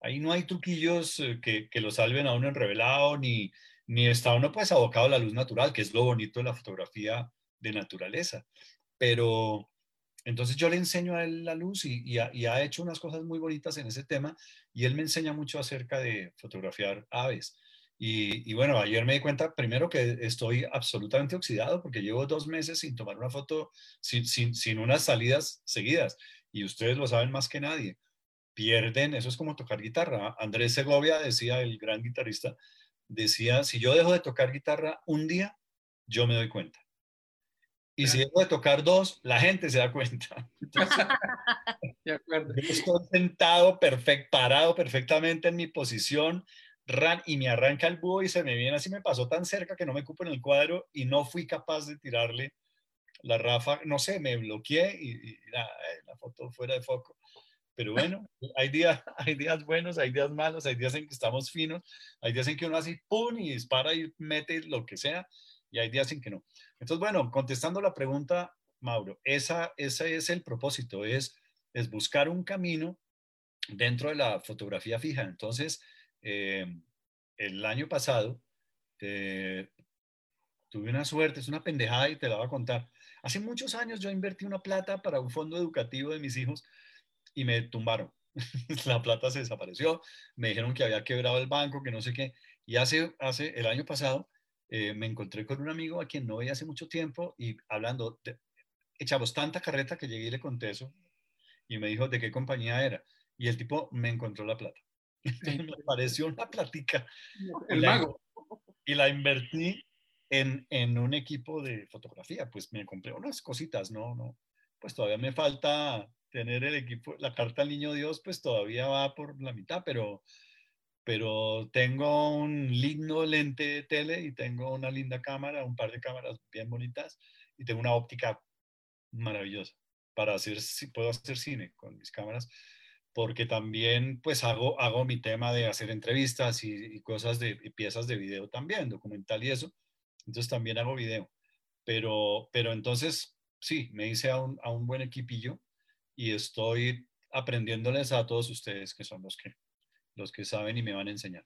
ahí no hay truquillos eh, que, que lo salven a uno en revelado, ni, ni está uno pues abocado a la luz natural, que es lo bonito de la fotografía de naturaleza. Pero, entonces yo le enseño a él la luz y, ha, hecho unas cosas muy bonitas en ese tema y él me enseña mucho acerca de fotografiar aves. Y, bueno, ayer me di cuenta primero que estoy absolutamente oxidado porque llevo dos meses sin tomar una foto, sin, sin, unas salidas seguidas. Y ustedes lo saben más que nadie. Pierden, eso es como tocar guitarra. Andrés Segovia decía, el gran guitarrista, decía, si yo dejo de tocar guitarra un día, yo me doy cuenta. Y si dejo de tocar dos, la gente se da cuenta. de acuerdo. estoy sentado, perfect, parado perfectamente en mi posición, ran, y me arranca el búho y se me viene así, me pasó tan cerca que no me cupo en el cuadro y no fui capaz de tirarle la rafa, no sé, me bloqueé y, la, foto fuera de foco. Pero bueno, hay días, hay días buenos, hay días malos, hay días en que estamos finos, hay días en que uno así, pum, y dispara y mete lo que sea, y hay días en que no. Entonces, bueno, contestando la pregunta, Mauro, esa, ese es el propósito, es, es buscar un camino dentro de la fotografía fija. Entonces, eh, el año pasado eh, tuve una suerte, es una pendejada y te la voy a contar. Hace muchos años yo invertí una plata para un fondo educativo de mis hijos y me tumbaron. la plata se desapareció, me dijeron que había quebrado el banco, que no sé qué. Y hace, hace el año pasado eh, me encontré con un amigo a quien no veía hace mucho tiempo y hablando, echamos tanta carreta que llegué y le conté eso y me dijo de qué compañía era. Y el tipo me encontró la plata. me pareció una platica. El mago. Y la invertí en, en, un equipo de fotografía. Pues me compré unas cositas, ¿no? no Pues todavía me falta tener el equipo, la carta al niño Dios, pues todavía va por la mitad, pero pero tengo un lindo lente de tele y tengo una linda cámara, un par de cámaras bien bonitas y tengo una óptica maravillosa para hacer, si puedo hacer cine con mis cámaras, porque también pues hago, hago mi tema de hacer entrevistas y, cosas de piezas de video también, documental y eso, entonces también hago video, pero, pero entonces sí, me hice a un, a un buen equipillo y estoy aprendiéndoles a todos ustedes que son los que los que saben y me van a enseñar.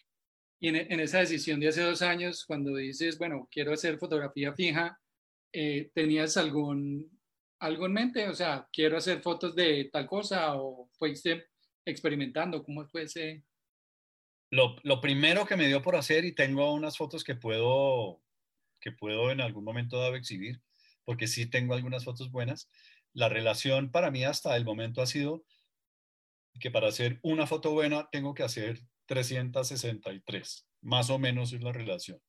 Y en, esa decisión de hace dos años, cuando dices, bueno, quiero hacer fotografía fija, eh, ¿tenías algún, algo en mente? O sea, quiero hacer fotos de tal cosa o fuiste experimentando, ¿cómo fue ese? Lo, lo, primero que me dio por hacer, y tengo unas fotos que puedo, que puedo en algún momento dado exhibir, porque sí tengo algunas fotos buenas, la relación para mí hasta el momento ha sido que para hacer una foto buena tengo que hacer 363, más o menos es la relación,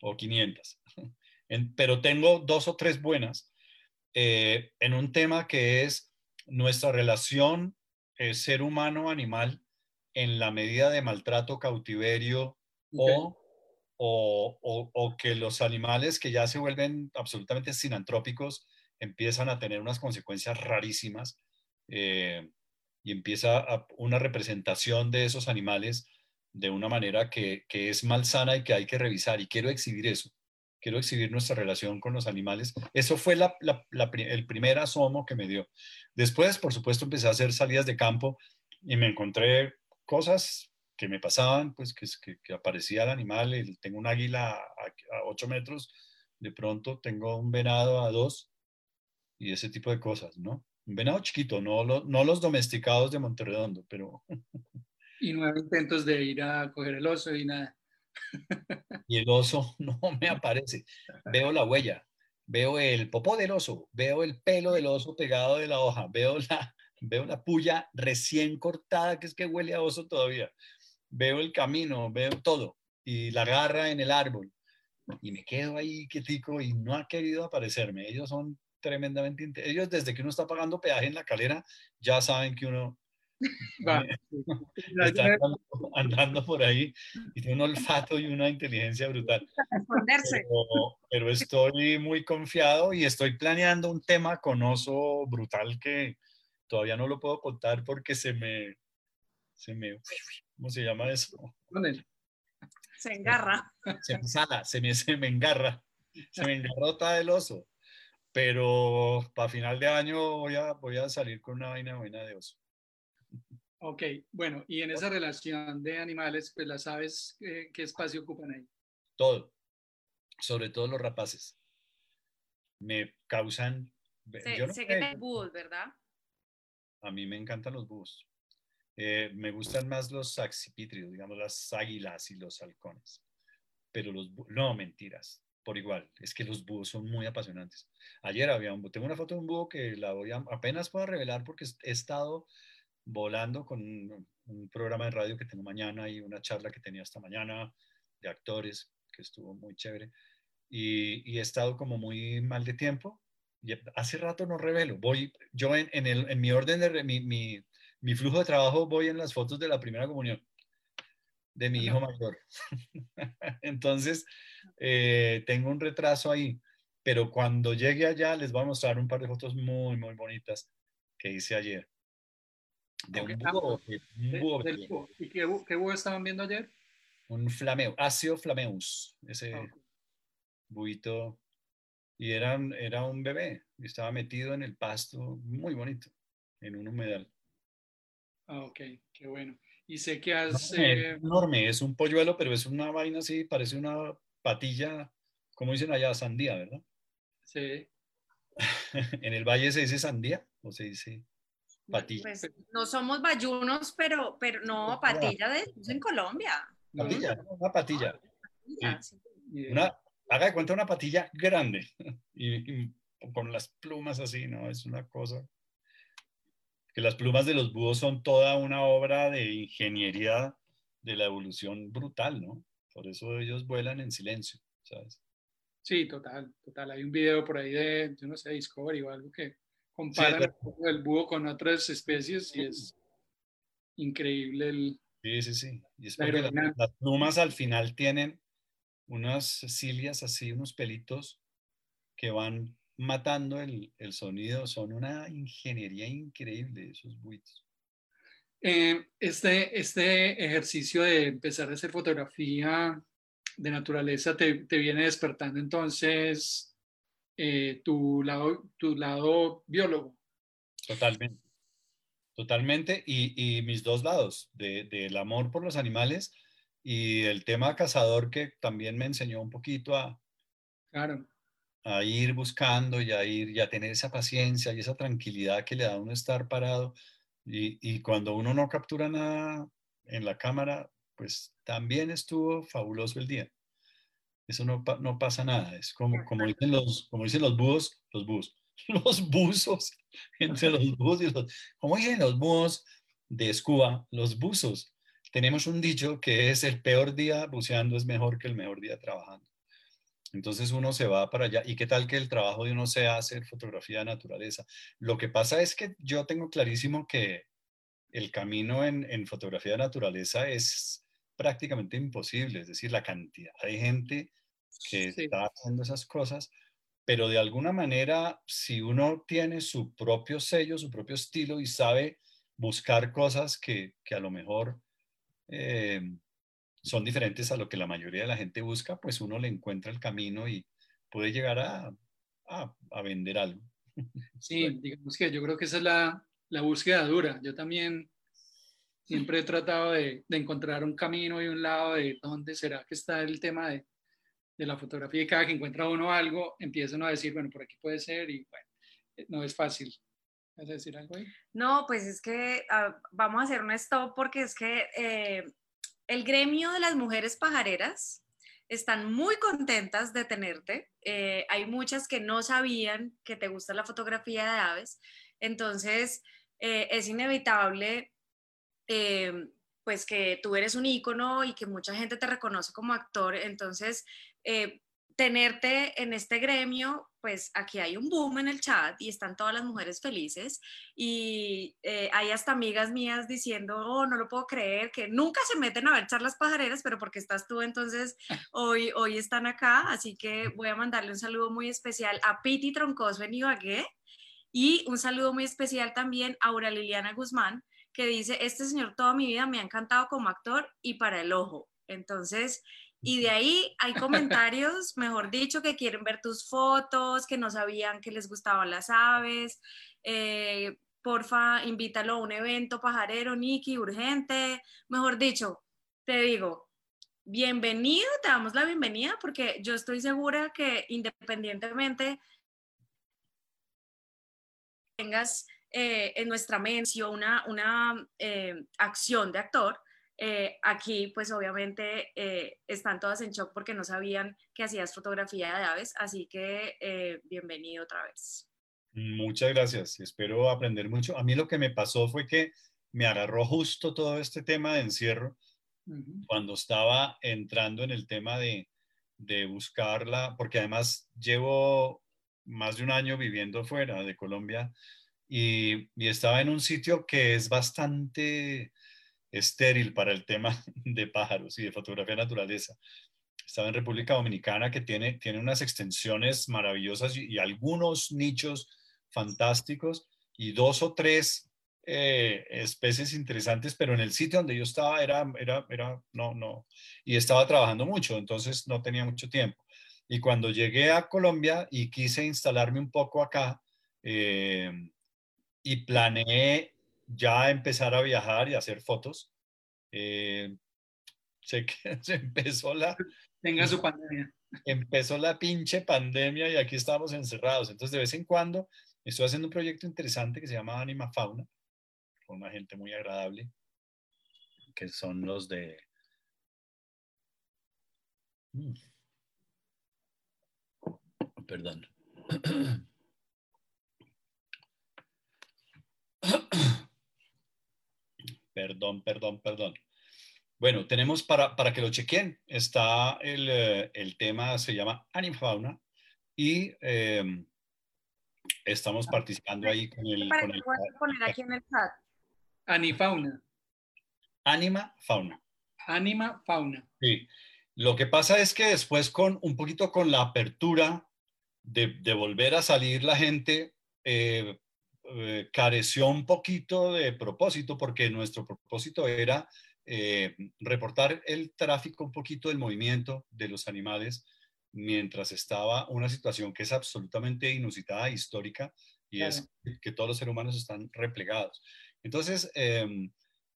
o 500. pero tengo dos o tres buenas eh, en un tema que es nuestra relación eh, ser humano-animal en la medida de maltrato, cautiverio o, o, o, que los animales que ya se vuelven absolutamente sinantrópicos empiezan a tener unas consecuencias rarísimas eh, y empieza una representación de esos animales de una manera que, que, es malsana y que hay que revisar. Y quiero exhibir eso. Quiero exhibir nuestra relación con los animales. Eso fue la, el primer asomo que me dio. Después, por supuesto, empecé a hacer salidas de campo y me encontré cosas que me pasaban, pues que, que, aparecía el animal, tengo un águila a, a 8 metros, de pronto tengo un venado a 2 y ese tipo de cosas, ¿no? Un venado chiquito, no, no los domesticados de Monterredondo, pero... Y hay intentos de ir a coger el oso y nada. Y el oso no me aparece. Veo la huella, veo el popó del oso, veo el pelo del oso pegado de la hoja, veo la, veo la puya recién cortada, que es que huele a oso todavía. Veo el camino, veo todo. Y la garra en el árbol. Y me quedo ahí quietico y no ha querido aparecerme. Ellos son tremendamente... Ellos desde que uno está pagando peaje en la calera, ya saben que uno Va. Está andando, por ahí y tiene un olfato y una inteligencia brutal. Pero, pero, estoy muy confiado y estoy planeando un tema con oso brutal que todavía no lo puedo contar porque se me, se me, ¿cómo se llama eso? Se engarra. Se me sala, se me, se me engarra, se me engarrota el oso. Pero para final de año voy a, voy a salir con una vaina buena de oso. Ok, bueno, y en esa relación de animales, pues las aves, eh, ¿qué espacio ocupan ahí? Todo, sobre todo los rapaces. Me causan... sé que búhos, ¿verdad? A mí me encantan los búhos. Eh, me gustan más los accipitrios, digamos las águilas y los halcones. Pero los no, mentiras, por igual. Es que los búhos son muy apasionantes. Ayer había un tengo una foto de un búho que la voy a, apenas puedo revelar porque he estado volando con un, programa de radio que tengo mañana y una charla que tenía esta mañana de actores, que estuvo muy chévere. Y, he estado como muy mal de tiempo. Y hace rato no revelo. Voy, yo en, en, el, en mi orden de mi, mi, mi, flujo de trabajo voy en las fotos de la primera comunión de mi hijo mayor. Entonces, eh, tengo un retraso ahí. Pero cuando llegue allá les voy a mostrar un par de fotos muy, muy bonitas que hice ayer. De un búho. ¿Y qué, búho estaban viendo ayer? Un flameo, Asio flameus, ese okay. buito. Y era, era un bebé, y estaba metido en el pasto, muy bonito, en un humedal. Ah, ok, qué bueno. Y sé que has... Eh, enorme, es un polluelo, pero es una vaina así, parece una patilla, como dicen allá, sandía, ¿verdad? Sí. ¿En el valle se dice sandía o se dice...? Patilla. Pues, no somos bayunos, pero, pero no, patilla de en Colombia. Patilla, una patilla. Una, haga de cuenta una patilla grande y, con las plumas así, ¿no? Es una cosa. Que las plumas de los búhos son toda una obra de ingeniería de la evolución brutal, ¿no? Por eso ellos vuelan en silencio, ¿sabes? Sí, total, total. Hay un video por ahí de, yo no sé, Discovery o algo que comparan el búho con otras especies y es increíble el... Sí, sí, sí. Y es porque las, plumas al final tienen unas cilias así, unos pelitos que van matando el, el sonido. Son una ingeniería increíble esos buitos. Eh, este, este ejercicio de empezar a hacer fotografía de naturaleza te, te viene despertando entonces eh, tu, lado, tu lado biólogo. Totalmente. Totalmente. Y, y mis dos lados, del de, amor por los animales y el tema cazador que también me enseñó un poquito a, claro. a ir buscando y a ir y a tener esa paciencia y esa tranquilidad que le da a uno estar parado. Y, y cuando uno no captura nada en la cámara, pues también estuvo fabuloso el día eso no, no pasa nada. Es como, como, dicen los, como dicen los búhos, los búhos, los buzos, entre los búhos y los, como dicen los búhos de Escuba, los buzos. Tenemos un dicho que es el peor día buceando es mejor que el mejor día trabajando. Entonces uno se va para allá. ¿Y qué tal que el trabajo de uno sea hacer fotografía de naturaleza? Lo que pasa es que yo tengo clarísimo que el camino en, en fotografía de naturaleza es prácticamente imposible, es decir, la cantidad de gente que está haciendo esas cosas, pero de alguna manera, si uno tiene su propio sello, su propio estilo y sabe buscar cosas que, que a lo mejor eh, son diferentes a lo que la mayoría de la gente busca, pues uno le encuentra el camino y puede llegar a, a, a vender algo. Sí, digamos que yo creo que esa es la, la búsqueda dura. Yo también siempre he tratado de, de, encontrar un camino y un lado de dónde será que está el tema de, de, la fotografía y cada que encuentra uno algo, empieza uno a decir, bueno, por aquí puede ser y bueno, eh, no es fácil. ¿Vas a decir algo ahí? No, pues es que uh, vamos a hacer un stop porque es que eh, el gremio de las mujeres pajareras están muy contentas de tenerte. Eh, hay muchas que no sabían que te gusta la fotografía de aves. Entonces, es inevitable eh, pues que tú eres un ícono y que mucha gente te reconoce como actor, entonces eh, tenerte en este gremio, pues aquí hay un boom en el chat y están todas las mujeres felices y eh, hay hasta amigas mías diciendo, oh, no lo puedo creer, que nunca se meten a ver charlas pajareras, pero porque estás tú, entonces hoy, hoy están acá, así que voy a mandarle un saludo muy especial a Piti Troncoso en Ibagué y un saludo muy especial también a Aura Liliana Guzmán, que dice, este señor toda mi vida me ha encantado como actor y para el ojo. Entonces, y de ahí hay comentarios, mejor dicho, que quieren ver tus fotos, que no sabían que les gustaban las aves. Eh, porfa, invítalo a un evento pajarero, Nikki, urgente. Mejor dicho, te digo, bienvenido, te damos la bienvenida porque yo estoy segura que independientemente tengas eh, en nuestra mente una, una eh, acción de actor, eh, aquí pues obviamente eh, están todas en shock porque no sabían que hacías fotografía de aves, así que eh, bienvenido otra vez. Muchas gracias, espero aprender mucho. A mí lo que me pasó fue que me agarró justo todo este tema de encierro uh -huh. cuando estaba entrando en el tema de, de buscarla, porque además llevo más de un año viviendo fuera de Colombia y, y, estaba en un sitio que es bastante estéril para el tema de pájaros y de fotografía de naturaleza. Estaba en República Dominicana que tiene, tiene unas extensiones maravillosas y, y algunos nichos fantásticos y dos o tres eh, especies interesantes, pero en el sitio donde yo estaba era, era, era, no, no, y estaba trabajando mucho, entonces no tenía mucho tiempo. Y cuando llegué a Colombia y quise instalarme un poco acá eh, y planeé ya empezar a viajar y hacer fotos, eh, se, se empezó la... Tenga su pandemia. Empezó la pinche pandemia y aquí estamos encerrados. Entonces, de vez en cuando estoy haciendo un proyecto interesante que se llama Anima Fauna, con una gente muy agradable, que son los de... Mm. Perdón. Perdón, perdón, perdón. Bueno, tenemos para, para que lo chequen, está el, eh, el tema, se llama Animafauna y eh, estamos participando ahí con el... Con el poner aquí en el chat. Anifauna. Anima Fauna. Anima Fauna. Sí. Lo que pasa es que después con un poquito con la apertura de, de volver a salir la gente, eh, eh, careció un poquito de propósito porque nuestro propósito era eh, reportar el tráfico, un poquito del movimiento de los animales mientras estaba una situación que es absolutamente inusitada histórica y claro. es que todos los seres humanos están replegados. Entonces, eh,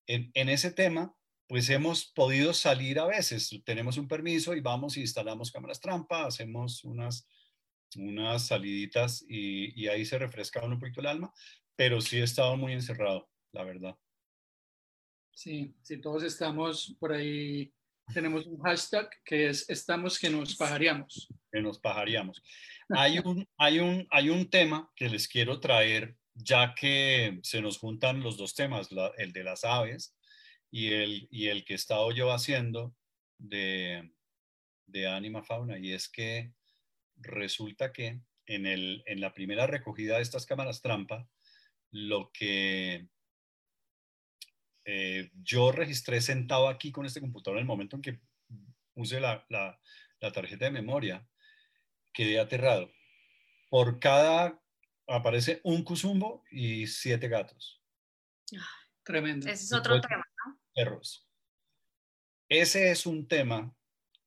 en, en, ese tema, pues hemos podido salir a veces, tenemos un permiso y vamos y instalamos cámaras trampa, hacemos unas unas saliditas y, y, ahí se refresca un poquito el alma, pero sí he estado muy encerrado, la verdad. Sí, sí, todos estamos por ahí, tenemos un hashtag que es estamos que nos pajaríamos. Que nos pajaríamos. Hay un, hay un, hay un tema que les quiero traer, ya que se nos juntan los dos temas, la, el de las aves y el, y el que he estado yo haciendo de, de Anima Fauna, y es que resulta que en, el, en la primera recogida de estas cámaras trampa, lo que eh, yo registré sentado aquí con este computador en el momento en que puse la, la, la tarjeta de memoria, quedé aterrado. Por cada aparece un cuzumbo y siete gatos. Tremendo. Ese es otro tema, ¿no? Perros. Ese es un tema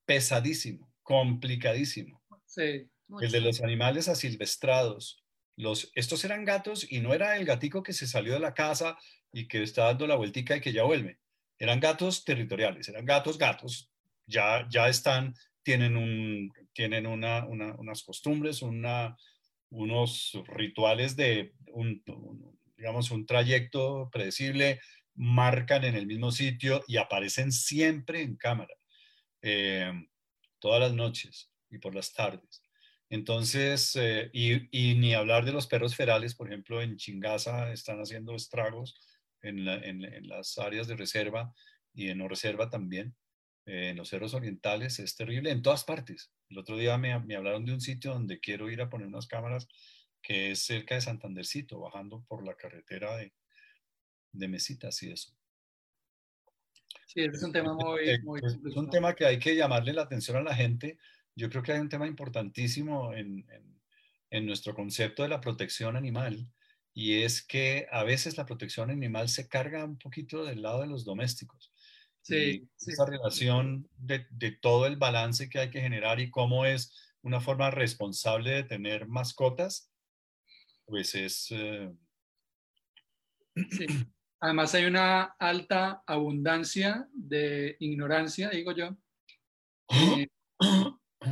pesadísimo, complicadísimo. Sí. El de los animales asilvestrados. Los, estos eran gatos y no era el gatico que se salió de la casa y que está dando la vueltica y que ya vuelve. Eran gatos territoriales, eran gatos, gatos. Ya, ya están, tienen, un, tienen una, una, unas costumbres, una, unos rituales de, un, digamos, un trayecto predecible, marcan en el mismo sitio y aparecen siempre en cámara, eh, todas las noches y por las tardes. Entonces, eh, y, ni hablar de los perros ferales, por ejemplo, en Chingaza están haciendo estragos en, en, las áreas de reserva y en no reserva también. Eh, en los cerros orientales es terrible en todas partes. El otro día me, me, hablaron de un sitio donde quiero ir a poner unas cámaras que es cerca de Santandercito, bajando por la carretera de, de Mesitas y eso. Sí, es un tema muy, muy Es un tema que hay que llamarle la atención a la gente yo creo que hay un tema importantísimo en, en, nuestro concepto de la protección animal y es que a veces la protección animal se carga un poquito del lado de los domésticos. Sí, Esa relación de, de, todo el balance que hay que generar y cómo es una forma responsable de tener mascotas, pues es... Eh, sí. Además hay una alta abundancia de ignorancia, digo yo, eh,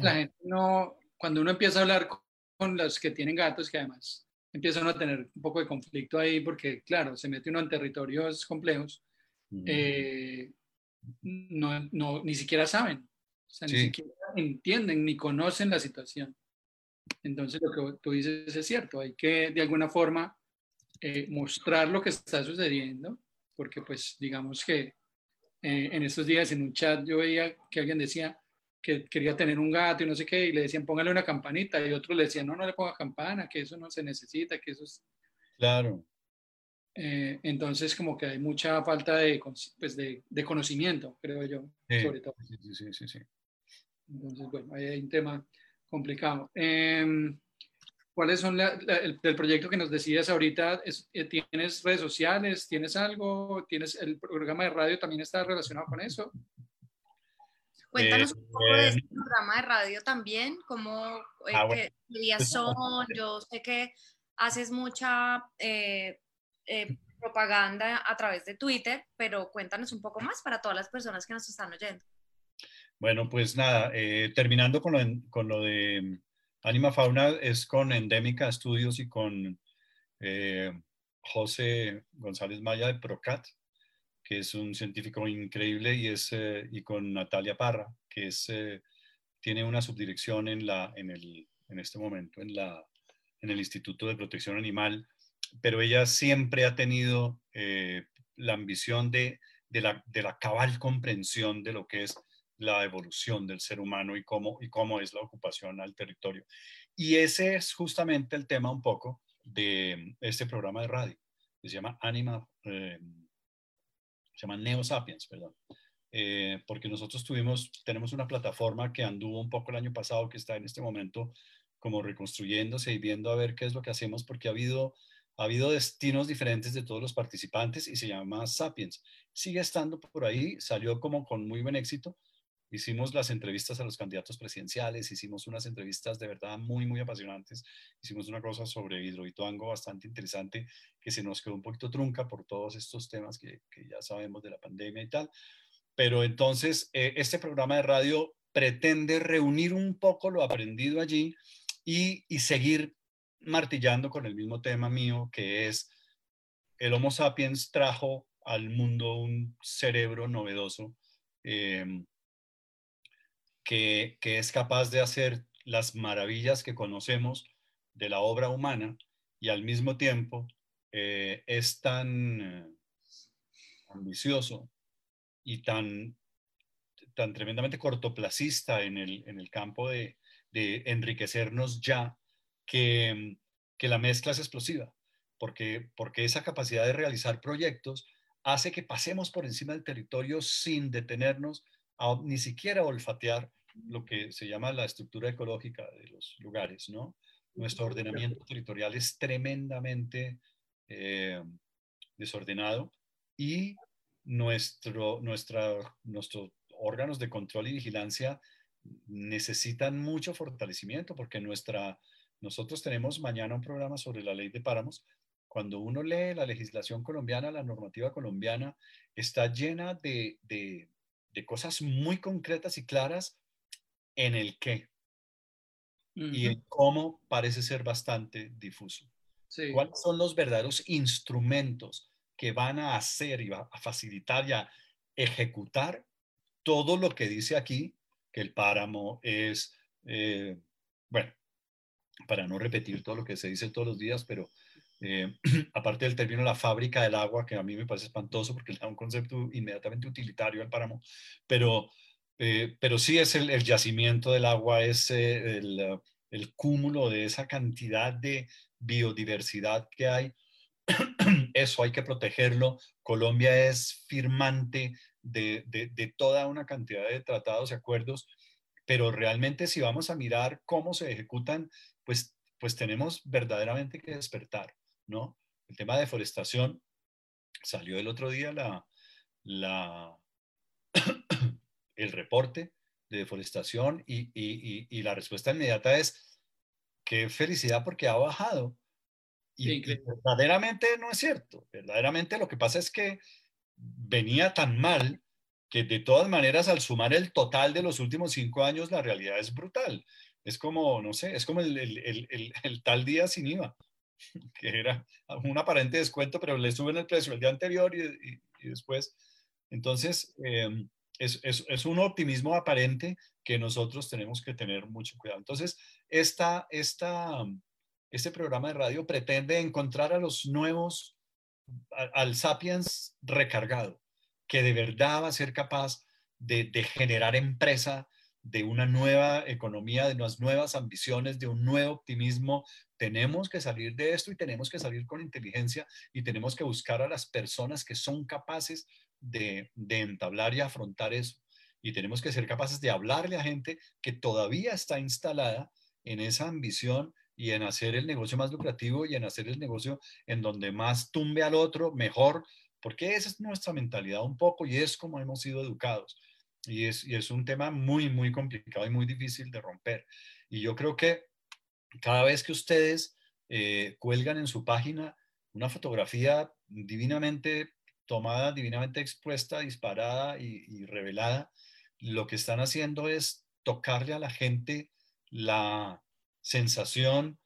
la gente no, cuando uno empieza a hablar con los que tienen gatos, que además empieza uno a tener un poco de conflicto ahí, porque claro, se mete uno en territorios complejos, eh, no, no, ni siquiera saben, o sea, ni siquiera entienden ni conocen la situación. Entonces lo que tú dices es cierto, hay que de alguna forma eh, mostrar lo que está sucediendo, porque pues digamos que eh, en estos días en un chat yo veía que alguien decía, que quería tener un gato y no sé qué, y le decían póngale una campanita, y otros le decían no, no le ponga campana, que eso no se necesita, que eso es... Claro. Eh, entonces como que hay mucha falta de, pues de, de conocimiento, creo yo, sobre todo. Sí, sí, sí, sí. Entonces, bueno, ahí hay un tema complicado. Eh, ¿Cuáles son la, el, el, proyecto que nos decías ahorita? Es, eh, ¿Tienes redes sociales? ¿Tienes algo? ¿Tienes el programa de radio también está relacionado con eso? Cuéntanos un poco de este programa de radio también, cómo eh, ah, qué días son. Yo sé que haces mucha eh, eh, propaganda a través de Twitter, pero cuéntanos un poco más para todas las personas que nos están oyendo. Bueno, pues nada, terminando con lo, con lo, de Anima Fauna, es con Endémica Studios y con José González Maya de Procat que es un científico increíble, y, es, eh, y con Natalia Parra, que es, eh, tiene una subdirección en, la, en, el, en este momento en, la, en el Instituto de Protección Animal, pero ella siempre ha tenido eh, la ambición de, de, la, de la cabal comprensión de lo que es la evolución del ser humano y cómo, y cómo es la ocupación al territorio. Y ese es justamente el tema un poco de este programa de radio, se llama Anima, se llama Neo Sapiens, perdón. Eh, porque nosotros tuvimos, tenemos una plataforma que anduvo un poco el año pasado, que está en este momento como reconstruyéndose y viendo a ver qué es lo que hacemos, porque ha habido, ha habido destinos diferentes de todos los participantes y se llama Sapiens. Sigue estando por ahí, salió como con muy buen éxito, Hicimos las entrevistas a los candidatos presidenciales, hicimos unas entrevistas de verdad muy, muy apasionantes. Hicimos una cosa sobre Hidroituango bastante interesante que se nos quedó un poquito trunca por todos estos temas que, que ya sabemos de la pandemia y tal. Pero entonces, eh, este programa de radio pretende reunir un poco lo aprendido allí y, y seguir martillando con el mismo tema mío, que es el Homo sapiens trajo al mundo un cerebro novedoso. Eh, que, es capaz de hacer las maravillas que conocemos de la obra humana y al mismo tiempo eh, es tan eh, ambicioso y tan, tan tremendamente cortoplacista en el, en el campo de, enriquecernos ya que, que, la mezcla es explosiva, porque, porque esa capacidad de realizar proyectos hace que pasemos por encima del territorio sin detenernos a, ni siquiera olfatear lo que se llama la estructura ecológica de los lugares, ¿no? Nuestro ordenamiento territorial es tremendamente eh, desordenado y nuestro, nuestra, nuestros órganos de control y vigilancia necesitan mucho fortalecimiento porque nuestra, nosotros tenemos mañana un programa sobre la ley de páramos. Cuando uno lee la legislación colombiana, la normativa colombiana está llena de, de, de cosas muy concretas y claras en el qué y en cómo parece ser bastante difuso. ¿Cuáles son los verdaderos instrumentos que van a hacer y a facilitar y a ejecutar todo lo que dice aquí, que el páramo es, eh, bueno, para no repetir todo lo que se dice todos los días, pero eh, aparte del término la fábrica del agua, que a mí me parece espantoso porque le da un concepto inmediatamente utilitario al páramo, pero, eh, pero sí es el, yacimiento del agua, es el, el, cúmulo de esa cantidad de biodiversidad que hay. Eso hay que protegerlo. Colombia es firmante de, de, de toda una cantidad de tratados y acuerdos, pero realmente si vamos a mirar cómo se ejecutan, pues, pues tenemos verdaderamente que despertar. ¿No? El tema de deforestación salió el otro día la, la el reporte de deforestación y, y, la respuesta inmediata es, qué felicidad porque ha bajado. Y, verdaderamente no es cierto. Verdaderamente lo que pasa es que venía tan mal que de todas maneras al sumar el total de los últimos cinco años la realidad es brutal. Es como, no sé, es como el, el, el, el tal día sin IVA. que era un aparente descuento, pero le suben el precio el día anterior y, después. Entonces, em, es, es, es, un optimismo aparente que nosotros tenemos que tener mucho cuidado. Entonces, esta, esta, este programa de radio pretende encontrar a los nuevos, al sapiens recargado, que de verdad va a ser capaz de, de generar empresa, de una nueva economía, de unas nuevas ambiciones, de un nuevo optimismo tenemos que salir de esto y tenemos que salir con inteligencia y tenemos que buscar a las personas que son capaces de, entablar y afrontar eso. Y tenemos que ser capaces de hablarle a gente que todavía está instalada en esa ambición y en hacer el negocio más lucrativo y en hacer el negocio en donde más tumbe al otro mejor, porque esa es nuestra mentalidad un poco y es como hemos sido educados. Y es, y es un tema muy, muy complicado y muy difícil de romper. Y yo creo que cada vez que ustedes eh, cuelgan en su página una fotografía divinamente tomada, divinamente expuesta, disparada y, revelada, lo que están haciendo es tocarle a la gente la sensación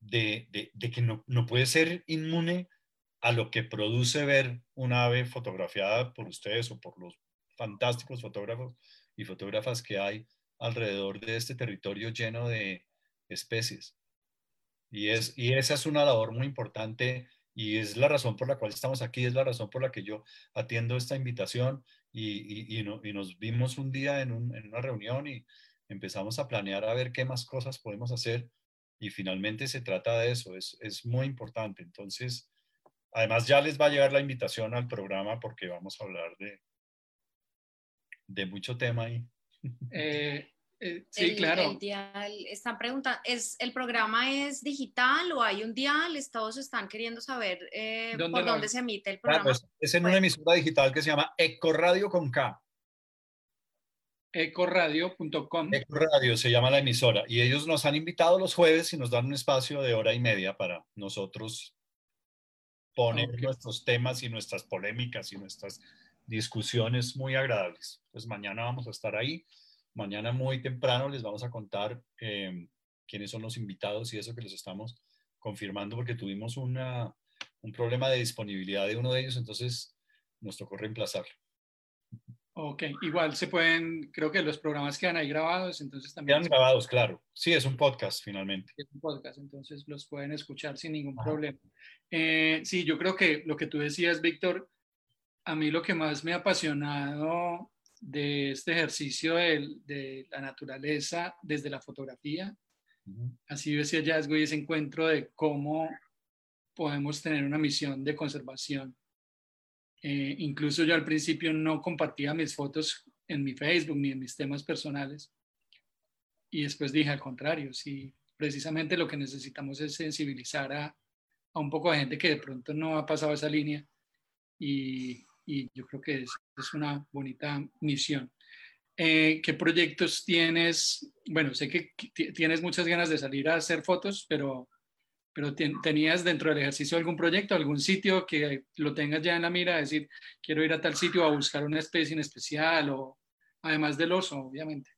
de, que no, no, puede ser inmune a lo que produce ver una ave fotografiada por ustedes o por los fantásticos fotógrafos y fotógrafas que hay alrededor de este territorio lleno de, especies. Y, es, y esa es una labor muy importante y es la razón por la cual estamos aquí, es la razón por la que yo atiendo esta invitación y, y, nos vimos un día en, una reunión y empezamos a planear a ver qué más cosas podemos hacer y finalmente se trata de eso, es, es muy importante. Entonces, además ya les va a llegar la invitación al programa porque vamos a hablar de, de mucho tema ahí. Eh, eh, sí, claro. El están preguntando, ¿es, ¿el programa es digital o hay un dial? Todos están queriendo saber eh, por dónde se emite el programa. es, en una emisora digital que se llama Ecoradio con K. Ecoradio.com. Ecoradio se llama la emisora y ellos nos han invitado los jueves y nos dan un espacio de hora y media para nosotros poner nuestros temas y nuestras polémicas y nuestras discusiones muy agradables. Pues mañana vamos a estar ahí Mañana muy temprano les vamos a contar em, quiénes son los invitados y eso que les estamos confirmando porque tuvimos una, un problema de disponibilidad de uno de ellos, entonces nos tocó reemplazarlo. Ok, igual se pueden, creo que los programas quedan ahí grabados, entonces también... Quedan grabados, claro. Sí, es un podcast finalmente. Es un podcast, entonces los pueden escuchar sin ningún problema. Eh, sí, yo creo que lo que tú decías, Víctor, a mí lo que más me ha apasionado de este ejercicio de, la naturaleza desde la fotografía. Ha sido ese hallazgo y ese encuentro de cómo podemos tener una misión de conservación Eh, incluso yo al principio no compartía mis fotos en mi Facebook ni en mis temas personales. Y después dije al contrario, sí, precisamente lo que necesitamos es sensibilizar a, a un poco de gente que de pronto no ha pasado esa línea y, y yo creo que es, es una bonita misión. Eh, ¿Qué proyectos tienes? Bueno, sé que tienes muchas ganas de salir a hacer fotos, pero, pero ¿tenías dentro del ejercicio algún proyecto, algún sitio que lo tengas ya en la mira? decir, quiero ir a tal sitio a buscar una especie en especial o además del oso, obviamente.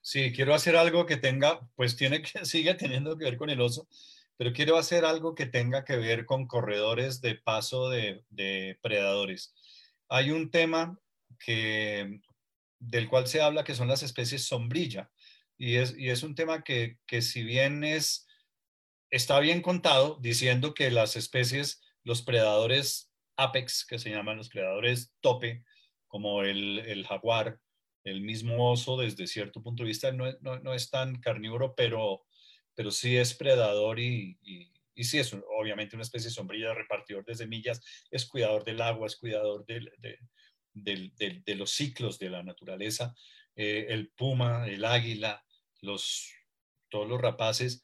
Sí, quiero hacer algo que tenga, pues tiene que, sigue teniendo que ver con el oso, pero quiero hacer algo que tenga que ver con corredores de paso de, de predadores. Hay un tema del cual se habla que son las especies sombrilla, y es, un tema que, si bien es, está bien contado, diciendo que las especies, los predadores apex, que se llaman los predadores tope, como el, el jaguar, el mismo oso desde cierto punto de vista no, no, no es tan carnívoro, pero pero sí es predador y, y, sí es obviamente una especie de sombrilla, repartidor de semillas, es cuidador del agua, es cuidador de, los ciclos de la naturaleza, eh, el puma, el águila, los, todos los rapaces,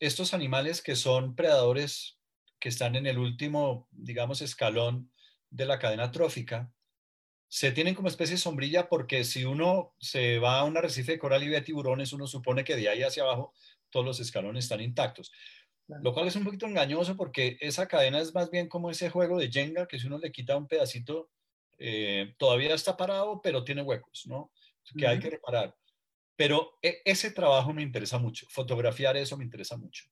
estos animales que son predadores que están en el último, digamos, escalón de la cadena trófica, se tienen como especie de sombrilla porque si uno se va a un arrecife de coral y ve tiburones, uno supone que de ahí hacia abajo todos los escalones están intactos. Lo cual es un poquito engañoso porque esa cadena es más bien como ese juego de Jenga, que si uno le quita un pedacito, eh, todavía está parado, pero tiene huecos, ¿no? Que hay que reparar. Pero e, ese trabajo me interesa mucho, fotografiar eso me interesa mucho.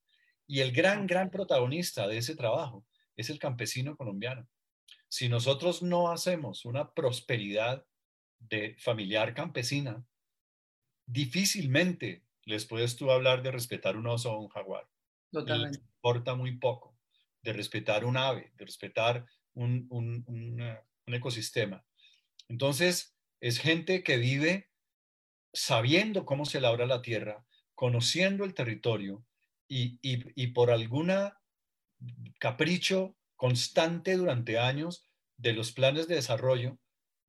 Y el gran, gran protagonista de ese trabajo es el campesino colombiano. Si nosotros no hacemos una prosperidad de familiar campesina, difícilmente les puedes tú hablar de respetar un oso o un jaguar. Totalmente. importa muy poco de respetar un ave, de respetar un, un, un, ecosistema. Entonces, es gente que vive sabiendo cómo se labra la tierra, conociendo el territorio y, y, y por alguna capricho constante durante años de los planes de desarrollo,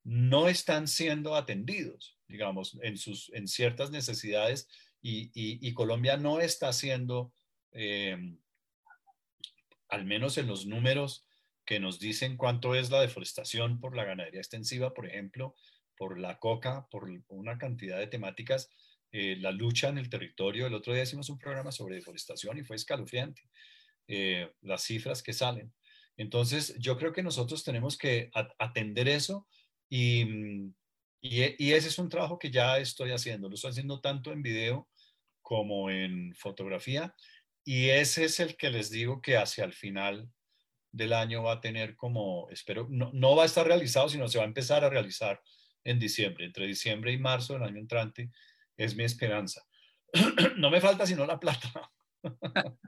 no están siendo atendidos, digamos, en, sus, en ciertas necesidades y, Colombia no está haciendo, em, al menos en los números que nos dicen cuánto es la deforestación por la ganadería extensiva, por ejemplo, por la coca, por una cantidad de temáticas, eh, la lucha en el territorio. El otro día hicimos un programa sobre deforestación y fue escalofriante eh, las cifras que salen. Entonces, yo creo que nosotros tenemos que atender eso y, mm, e, y, ese es un trabajo que ya estoy haciendo. Lo estoy haciendo tanto en video como en fotografía. Y ese es el que les digo que hacia el final del año va a tener como, espero, no, no va a estar realizado, sino se va a empezar a realizar en diciembre. Entre diciembre y marzo del año entrante es mi esperanza. no me falta sino la plata.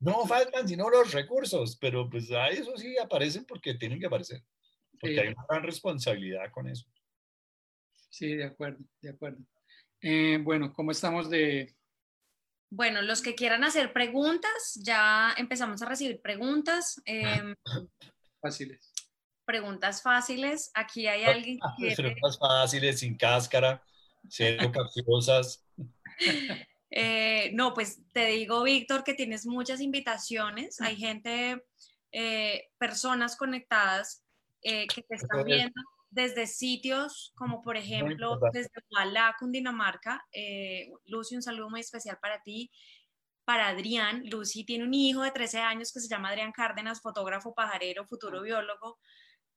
no faltan sino los recursos, pero pues a eso sí aparecen porque tienen que aparecer. Porque hay una gran responsabilidad con eso. Sí, de acuerdo, de acuerdo. Eh, bueno, ¿cómo estamos de...? Bueno, los que quieran hacer preguntas, ya empezamos a recibir preguntas. Em, fáciles. Preguntas fáciles. Aquí hay alguien que... Preguntas fáciles, sin cáscara, cero capciosas. Eh, no, pues te digo, Víctor, que tienes muchas invitaciones. Hay gente, eh, personas conectadas que te están viendo desde sitios como por ejemplo desde Hualá, Cundinamarca. Eh, Lucy, un saludo muy especial para ti. Para Adrián, Lucy tiene un hijo de 13 años que se llama Adrián Cárdenas, fotógrafo pajarero, futuro biólogo.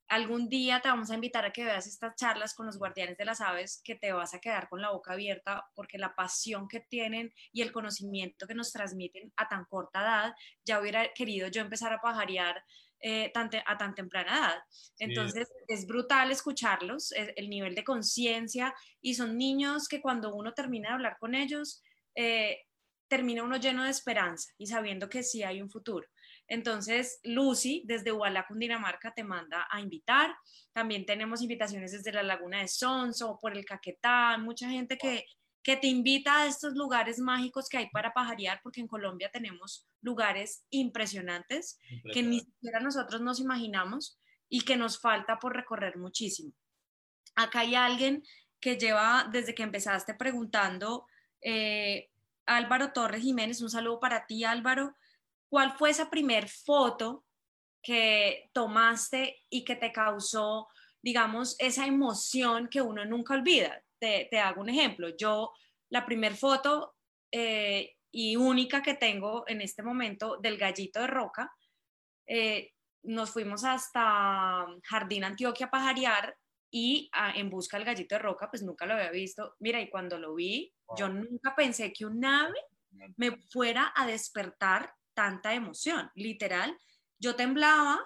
Algún día te vamos a invitar a que veas estas charlas con los guardianes de las aves, que te vas a quedar con la boca abierta porque la pasión que tienen y el conocimiento que nos transmiten a tan corta edad, ya hubiera querido yo empezar a pajarear eh, a tan temprana edad. Entonces es brutal escucharlos, el nivel de conciencia y son niños que cuando uno termina de hablar con ellos, eh, termina uno lleno de esperanza y sabiendo que sí hay un futuro. Entonces, Lucy, desde Huala, Cundinamarca, te manda a invitar. También tenemos invitaciones desde la Laguna de Sonso, por el Caquetá, mucha gente que, que te invita a estos lugares mágicos que hay para pajarear, porque en Colombia tenemos lugares impresionantes que ni siquiera nosotros nos imaginamos y que nos falta por recorrer muchísimo. Acá hay alguien que lleva desde que empezaste preguntando, eh, Álvaro Torres Jiménez, un saludo para ti Álvaro, ¿cuál fue esa primer foto que tomaste y que te causó, digamos, esa emoción que uno nunca olvida? Te, hago un ejemplo, yo la primer foto eh, y única que tengo en este momento del gallito de roca, eh, nos fuimos hasta Jardín Antioquia a pajarear y en busca del gallito de roca, pues nunca lo había visto. Mira, y cuando lo vi, yo nunca pensé que un ave me fuera a despertar tanta emoción. Literal, yo temblaba,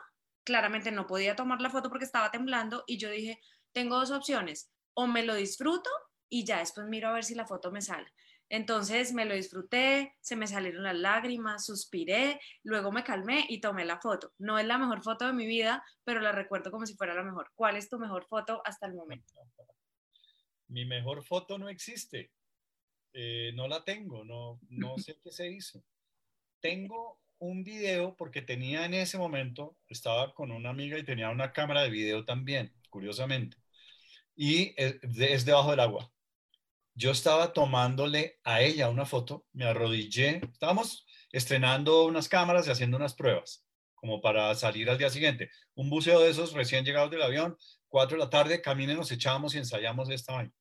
claramente no podía tomar la foto porque estaba temblando y yo dije, tengo dos opciones, o me lo disfruto y ya después miro a ver si la foto me sale. Entonces me lo disfruté, se me salieron las lágrimas, suspiré, luego me calmé y tomé la foto. No es la mejor foto de mi vida, pero la recuerdo como si fuera la mejor. ¿Cuál es tu mejor foto hasta el momento? Mi mejor foto no existe. Eh, no la tengo, no, no sé qué se hizo. Tengo un video porque tenía en ese momento, estaba con una amiga y tenía una cámara de video también, curiosamente. Y es debajo del agua yo estaba tomándole a ella una foto, me arrodillé, estábamos estrenando unas cámaras y haciendo unas pruebas, como para salir al día siguiente. Un buceo de esos recién llegados del avión, cuatro de la tarde, caminen, nos echamos y ensayamos esta vaina.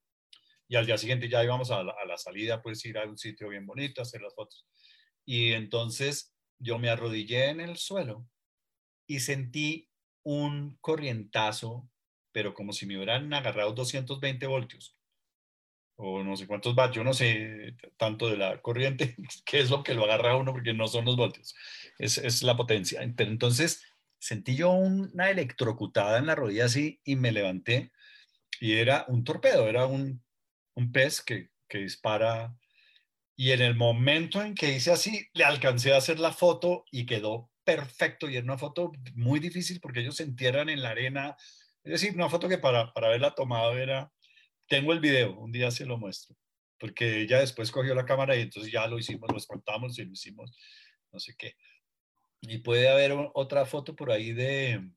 Y al día siguiente ya íbamos a la, salida, pues ir a un sitio bien bonito, hacer las fotos. Y entonces yo me arrodillé en el suelo y sentí un corrientazo, pero como si me hubieran agarrado 220 voltios o no sé cuántos vatios, yo no sé tanto de la corriente, qué es lo que lo agarra uno, porque no son los voltios, es, es la potencia. Entonces sentí yo una electrocutada en la rodilla así y me levanté y era un torpedo, era un, un pez que, que dispara. Y en el momento en que hice así, le alcancé a hacer la foto y quedó perfecto. Y era una foto muy difícil porque ellos se entierran en la arena. Es decir, una foto que para, para haberla tomado era tengo el video, un día se lo muestro, porque ella después cogió la cámara y entonces ya lo hicimos, lo contamos y lo hicimos, no sé qué. Y puede haber otra foto por ahí de,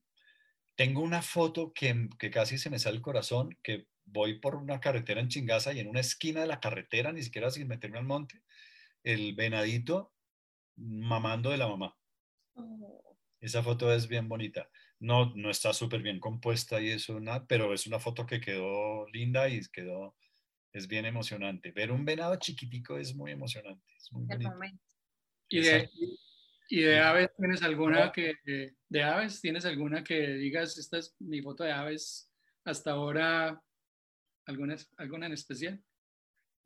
tengo una foto que, que casi se me sale el corazón, que voy por una carretera en Chingaza y en una esquina de la carretera, ni siquiera sin meterme al monte, el venadito mamando de la mamá. Oh. Esa foto es bien bonita no, no está súper bien compuesta y eso, nada, pero es una foto que quedó linda y quedó, es bien emocionante. Ver un venado chiquitico es muy emocionante, es muy bonito. ¿Y de, ¿Y de, aves tienes alguna que, de aves tienes alguna que digas, esta es mi foto de aves hasta ahora, alguna, alguna en especial?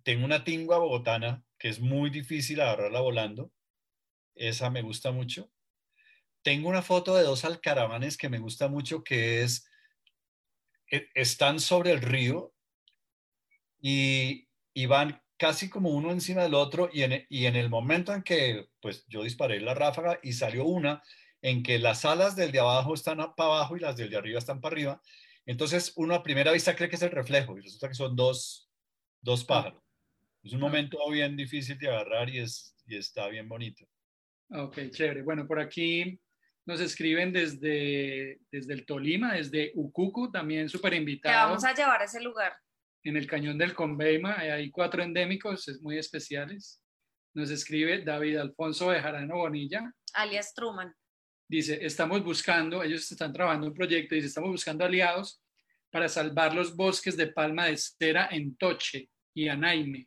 Tengo una tingua bogotana que es muy difícil agarrarla volando. Esa me gusta mucho tengo una foto de dos alcaravanes que me gusta mucho, que es, e, están sobre el río y, van casi como uno encima del otro y en, y en el momento en que pues yo disparé la ráfaga y salió una en que las alas del de abajo están para abajo y las del de arriba están para arriba, entonces uno a primera vista cree que es el reflejo y resulta que son dos, dos pájaros. Es un momento bien difícil de agarrar y, es, y está bien bonito. Ok, chévere. Bueno, por aquí nos escriben desde, desde el Tolima, desde Ucucu, también súper invitado. Te vamos a llevar a ese lugar. En el cañón del Conveima, hay cuatro endémicos muy especiales. Nos escribe David Alfonso de Jarano Bonilla. Alias Truman. Dice, estamos buscando, ellos están trabajando un proyecto, dice, estamos buscando aliados para salvar los bosques de palma de cera en Toche y Anaime.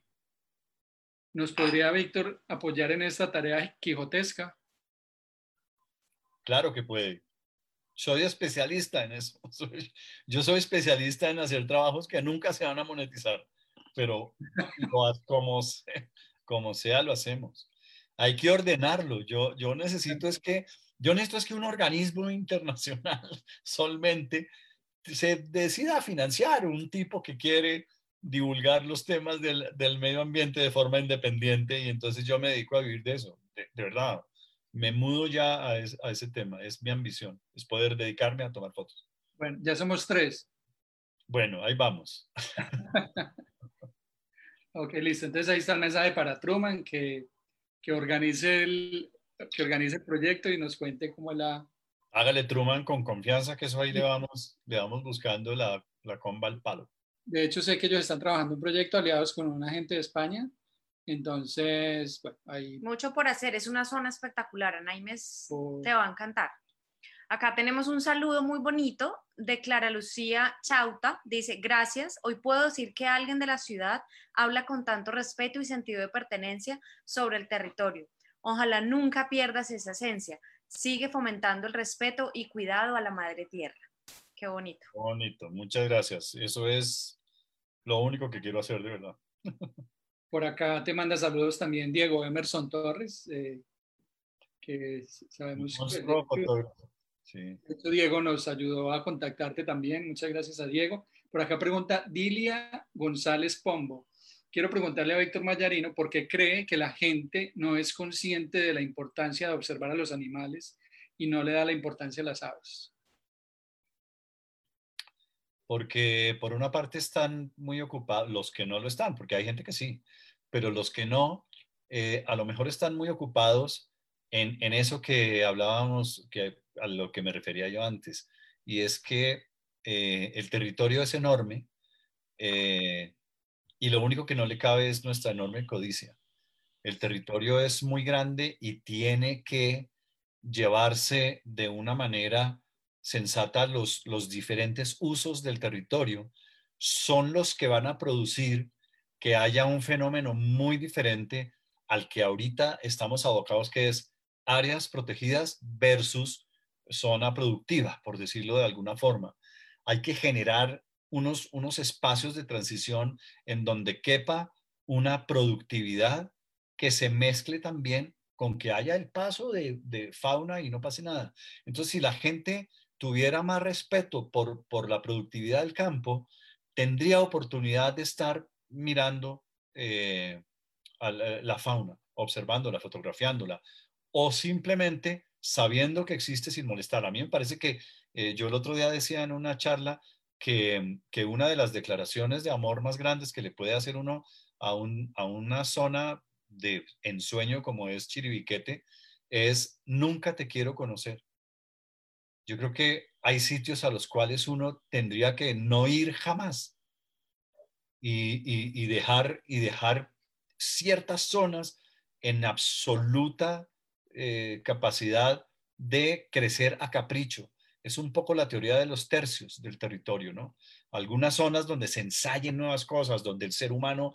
¿Nos podría Víctor apoyar en esta tarea quijotesca? Claro que puede. Soy especialista en eso. yo soy especialista en hacer trabajos que nunca se van a monetizar, pero como, como sea lo hacemos. Hay que ordenarlo. Yo, yo necesito es que yo necesito es que un organismo internacional solamente se decida a financiar un tipo que quiere divulgar los temas del, del, medio ambiente de forma independiente y entonces yo me dedico a vivir de eso, de verdad me mudo ya a, ese tema, es mi ambición, es poder dedicarme a tomar fotos. Bueno, ya somos tres. Bueno, ahí vamos. ok, listo. Entonces ahí está el mensaje para Truman, que, que, organice, el, que organice el proyecto y nos cuente cómo la, Hágale Truman con confianza que eso ahí le vamos, le vamos buscando la, la comba al palo. De hecho, sé que ellos están trabajando un proyecto aliados con un agente de España. Entonces, bueno, hay... Mucho por hacer, es una zona espectacular, Anaimes te va a encantar. Acá tenemos un saludo muy bonito de Clara Lucía Chauta. Dice, gracias, hoy puedo decir que alguien de la ciudad habla con tanto respeto y sentido de pertenencia sobre el territorio. Ojalá nunca pierdas esa esencia. Sigue fomentando el respeto y cuidado a la madre tierra. Qué bonito. bonito, muchas gracias. Eso es lo único que quiero hacer de verdad. Por acá te manda saludos también Diego Emerson Torres, eh, que sabemos que, sí. Diego nos ayudó a contactarte también. Muchas gracias a Diego. Por acá pregunta Dilia González Pombo. Quiero preguntarle a Víctor Mayarino por qué cree que la gente no es consciente de la importancia de observar a los animales y no le da la importancia a las aves porque por una parte están muy ocupados, los que no lo están, porque hay gente que sí, pero los que no, eh, a lo mejor están muy ocupados en, en, eso que hablábamos, que, a lo que me refería yo antes, y es que eh, el territorio es enorme eh, y lo único que no le cabe es nuestra enorme codicia. El territorio es muy grande y tiene que llevarse de una manera sensata los, los diferentes usos del territorio son los que van a producir que haya un fenómeno muy diferente al que ahorita estamos abocados, que es áreas protegidas versus zona productiva, por decirlo de alguna forma. Hay que generar unos, unos espacios de transición en donde quepa una productividad que se mezcle también con que haya el paso de, de fauna y no pase nada. Entonces, si la gente tuviera más respeto por, por la productividad del campo, tendría oportunidad de estar mirando eh, la, fauna, observándola, fotografiándola, o simplemente sabiendo que existe sin molestar. A mí me parece que eh, yo el otro día decía en una charla que, que, una de las declaraciones de amor más grandes que le puede hacer uno a, un, a una zona de ensueño como es Chiribiquete es nunca te quiero conocer yo creo que hay sitios a los cuales uno tendría que no ir jamás y, dejar, y dejar ciertas zonas en absoluta eh, capacidad de crecer a capricho. Es un poco la teoría de los tercios del territorio, ¿no? Algunas zonas donde se ensayen nuevas cosas, donde el ser humano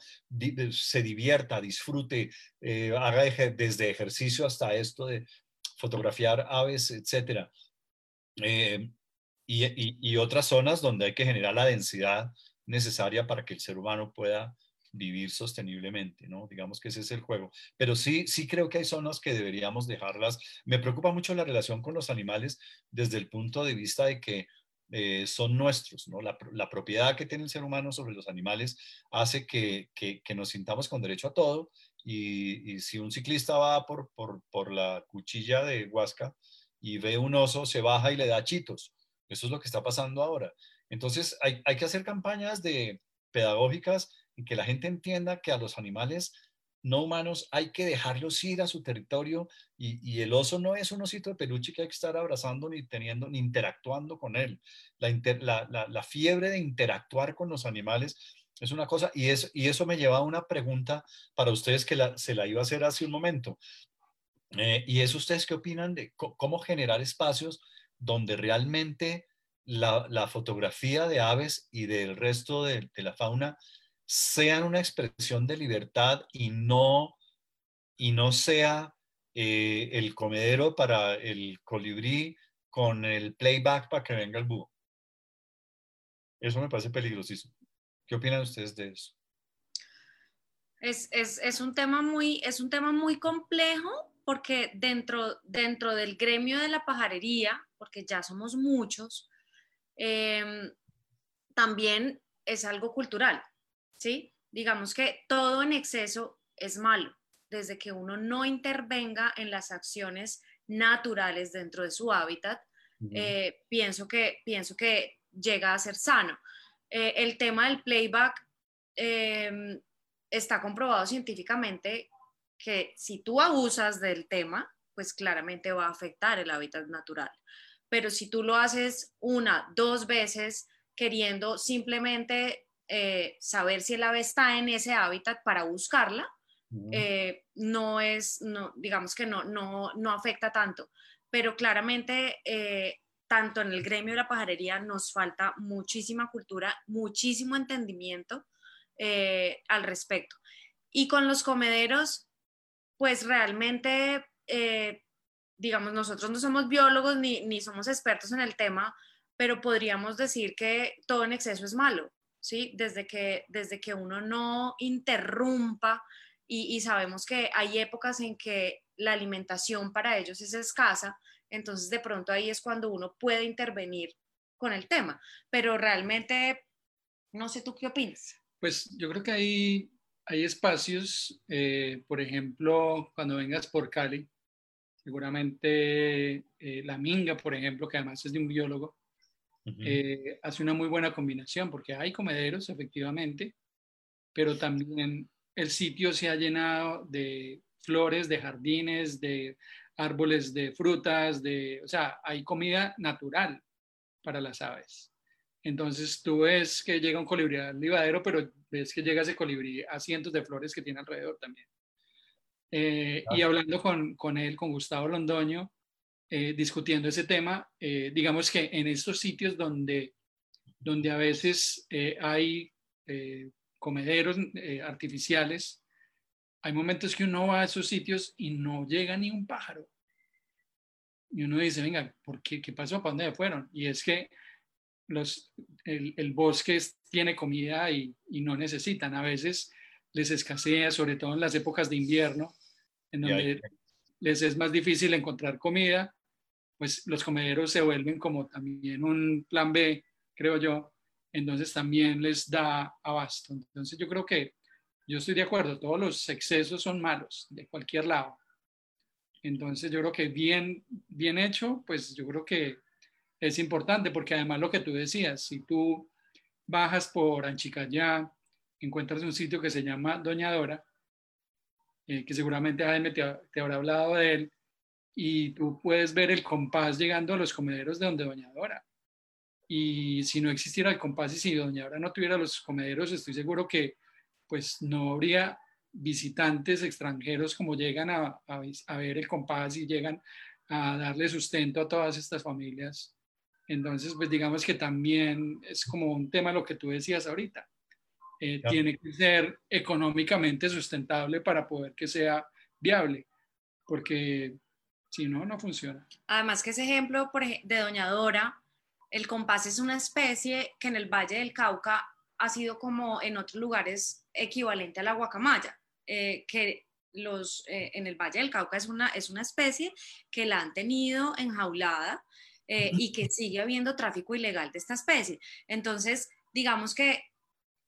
se divierta, disfrute, eh, haga desde ejercicio hasta esto de fotografiar aves, etcétera. Eh, y, otras zonas donde hay que generar la densidad necesaria para que el ser humano pueda vivir sosteniblemente, ¿no? Digamos que ese es el juego. Pero sí, sí creo que hay zonas que deberíamos dejarlas. Me preocupa mucho la relación con los animales desde el punto de vista de que eh, son nuestros, ¿no? La, propiedad que tiene el ser humano sobre los animales hace que, que, nos sintamos con derecho a todo y, y si un ciclista va por, por, por la cuchilla de Huasca, y ve un oso, se baja y le da chitos. Eso es lo que está pasando ahora. Entonces hay, que hacer campañas de pedagógicas en que la gente entienda que a los animales no humanos hay que dejarlos ir a su territorio y, el oso no es un osito de peluche que hay que estar abrazando ni teniendo ni interactuando con él. La, fiebre de interactuar con los animales es una cosa y, es, y eso me lleva a una pregunta para ustedes que se la iba a hacer hace un momento. Eh, y eso ustedes qué opinan de cómo generar espacios donde realmente la, fotografía de aves y del resto de, la fauna sean una expresión de libertad y no, y no sea eh, el comedero para el colibrí con el playback para que venga el búho. Eso me parece peligrosísimo. ¿Qué opinan ustedes de eso? Es, es, es, un tema muy, es un tema muy complejo porque dentro, dentro del gremio de la pajarería, porque ya somos muchos, em, también es algo cultural, ¿sí? Digamos que todo en exceso es malo, desde que uno no intervenga en las acciones naturales dentro de su hábitat, eh, pienso, que, pienso que llega a ser sano. Eh, el tema del playback em, está comprobado científicamente que si tú abusas del tema, pues claramente va a afectar el hábitat natural. pero si tú lo haces una, dos veces queriendo simplemente eh, saber si el ave está en ese hábitat para buscarla, eh, no es, no, digamos que no, no, no afecta tanto. Pero claramente, eh, tanto en el gremio de la pajarería nos falta muchísima cultura, muchísimo entendimiento al respecto. Y con los comederos, pues realmente, digamos, nosotros no somos biólogos ni, ni somos expertos en el tema, pero podríamos decir que todo en exceso es malo, ¿sí? Desde que, desde que uno no interrumpa y, sabemos que hay épocas en que la alimentación para ellos es escasa, entonces de pronto ahí es cuando uno puede intervenir con el tema, pero realmente, no sé tú qué opinas. Pues yo creo que hay, hay espacios, eh, por ejemplo, cuando vengas por Cali, seguramente eh, la minga, por ejemplo, que además es de un biólogo, eh, hace una muy buena combinación porque hay comederos, efectivamente, pero también el sitio se ha llenado de flores, de jardines, de árboles de frutas, de, o sea, hay comida natural para las aves. Entonces tú ves que llega un colibrí al livadero, pero ves que llega ese colibrí a cientos de flores que tiene alrededor también. Eh, y hablando con, con, él, con Gustavo Londoño, eh, discutiendo ese tema, eh, digamos que en estos sitios donde, donde a veces eh, hay comederos artificiales, hay momentos que uno va a esos sitios y no llega ni un pájaro. Y uno dice, venga, ¿por qué? ¿Qué pasó? ¿Para dónde fueron? Y es que los, el, el bosque tiene comida y, y, no necesitan. A veces les escasea, sobre todo en las épocas de invierno, en donde les es más difícil encontrar comida pues los comederos se vuelven como también un plan B, creo yo, entonces también les da abasto. Entonces yo creo que yo estoy de acuerdo, todos los excesos son malos de cualquier lado. Entonces yo creo que bien, bien hecho, pues yo creo que es importante porque además lo que tú decías, si tú bajas por Anchicayá, encuentras un sitio que se llama Doñadora, eh, que seguramente Jaime te habrá hablado de él, y tú puedes ver el compás llegando a los comederos de donde Doña Dora. Y si no existiera el compás y si Doña Dora no tuviera los comederos, estoy seguro que pues no habría visitantes extranjeros como llegan a, a, ver el compás y llegan a darle sustento a todas estas familias. Entonces, pues digamos que también es como un tema lo que tú decías ahorita. Eh, tiene que ser económicamente sustentable para poder que sea viable, porque si no, no funciona. Además que ese ejemplo de Doña Dora, el compás es una especie que en el Valle del Cauca ha sido como en otros lugares equivalente a la guacamaya, eh, que los, eh, en el Valle del Cauca es una, es una especie que la han tenido enjaulada eh, y que sigue habiendo tráfico ilegal de esta especie. Entonces, digamos que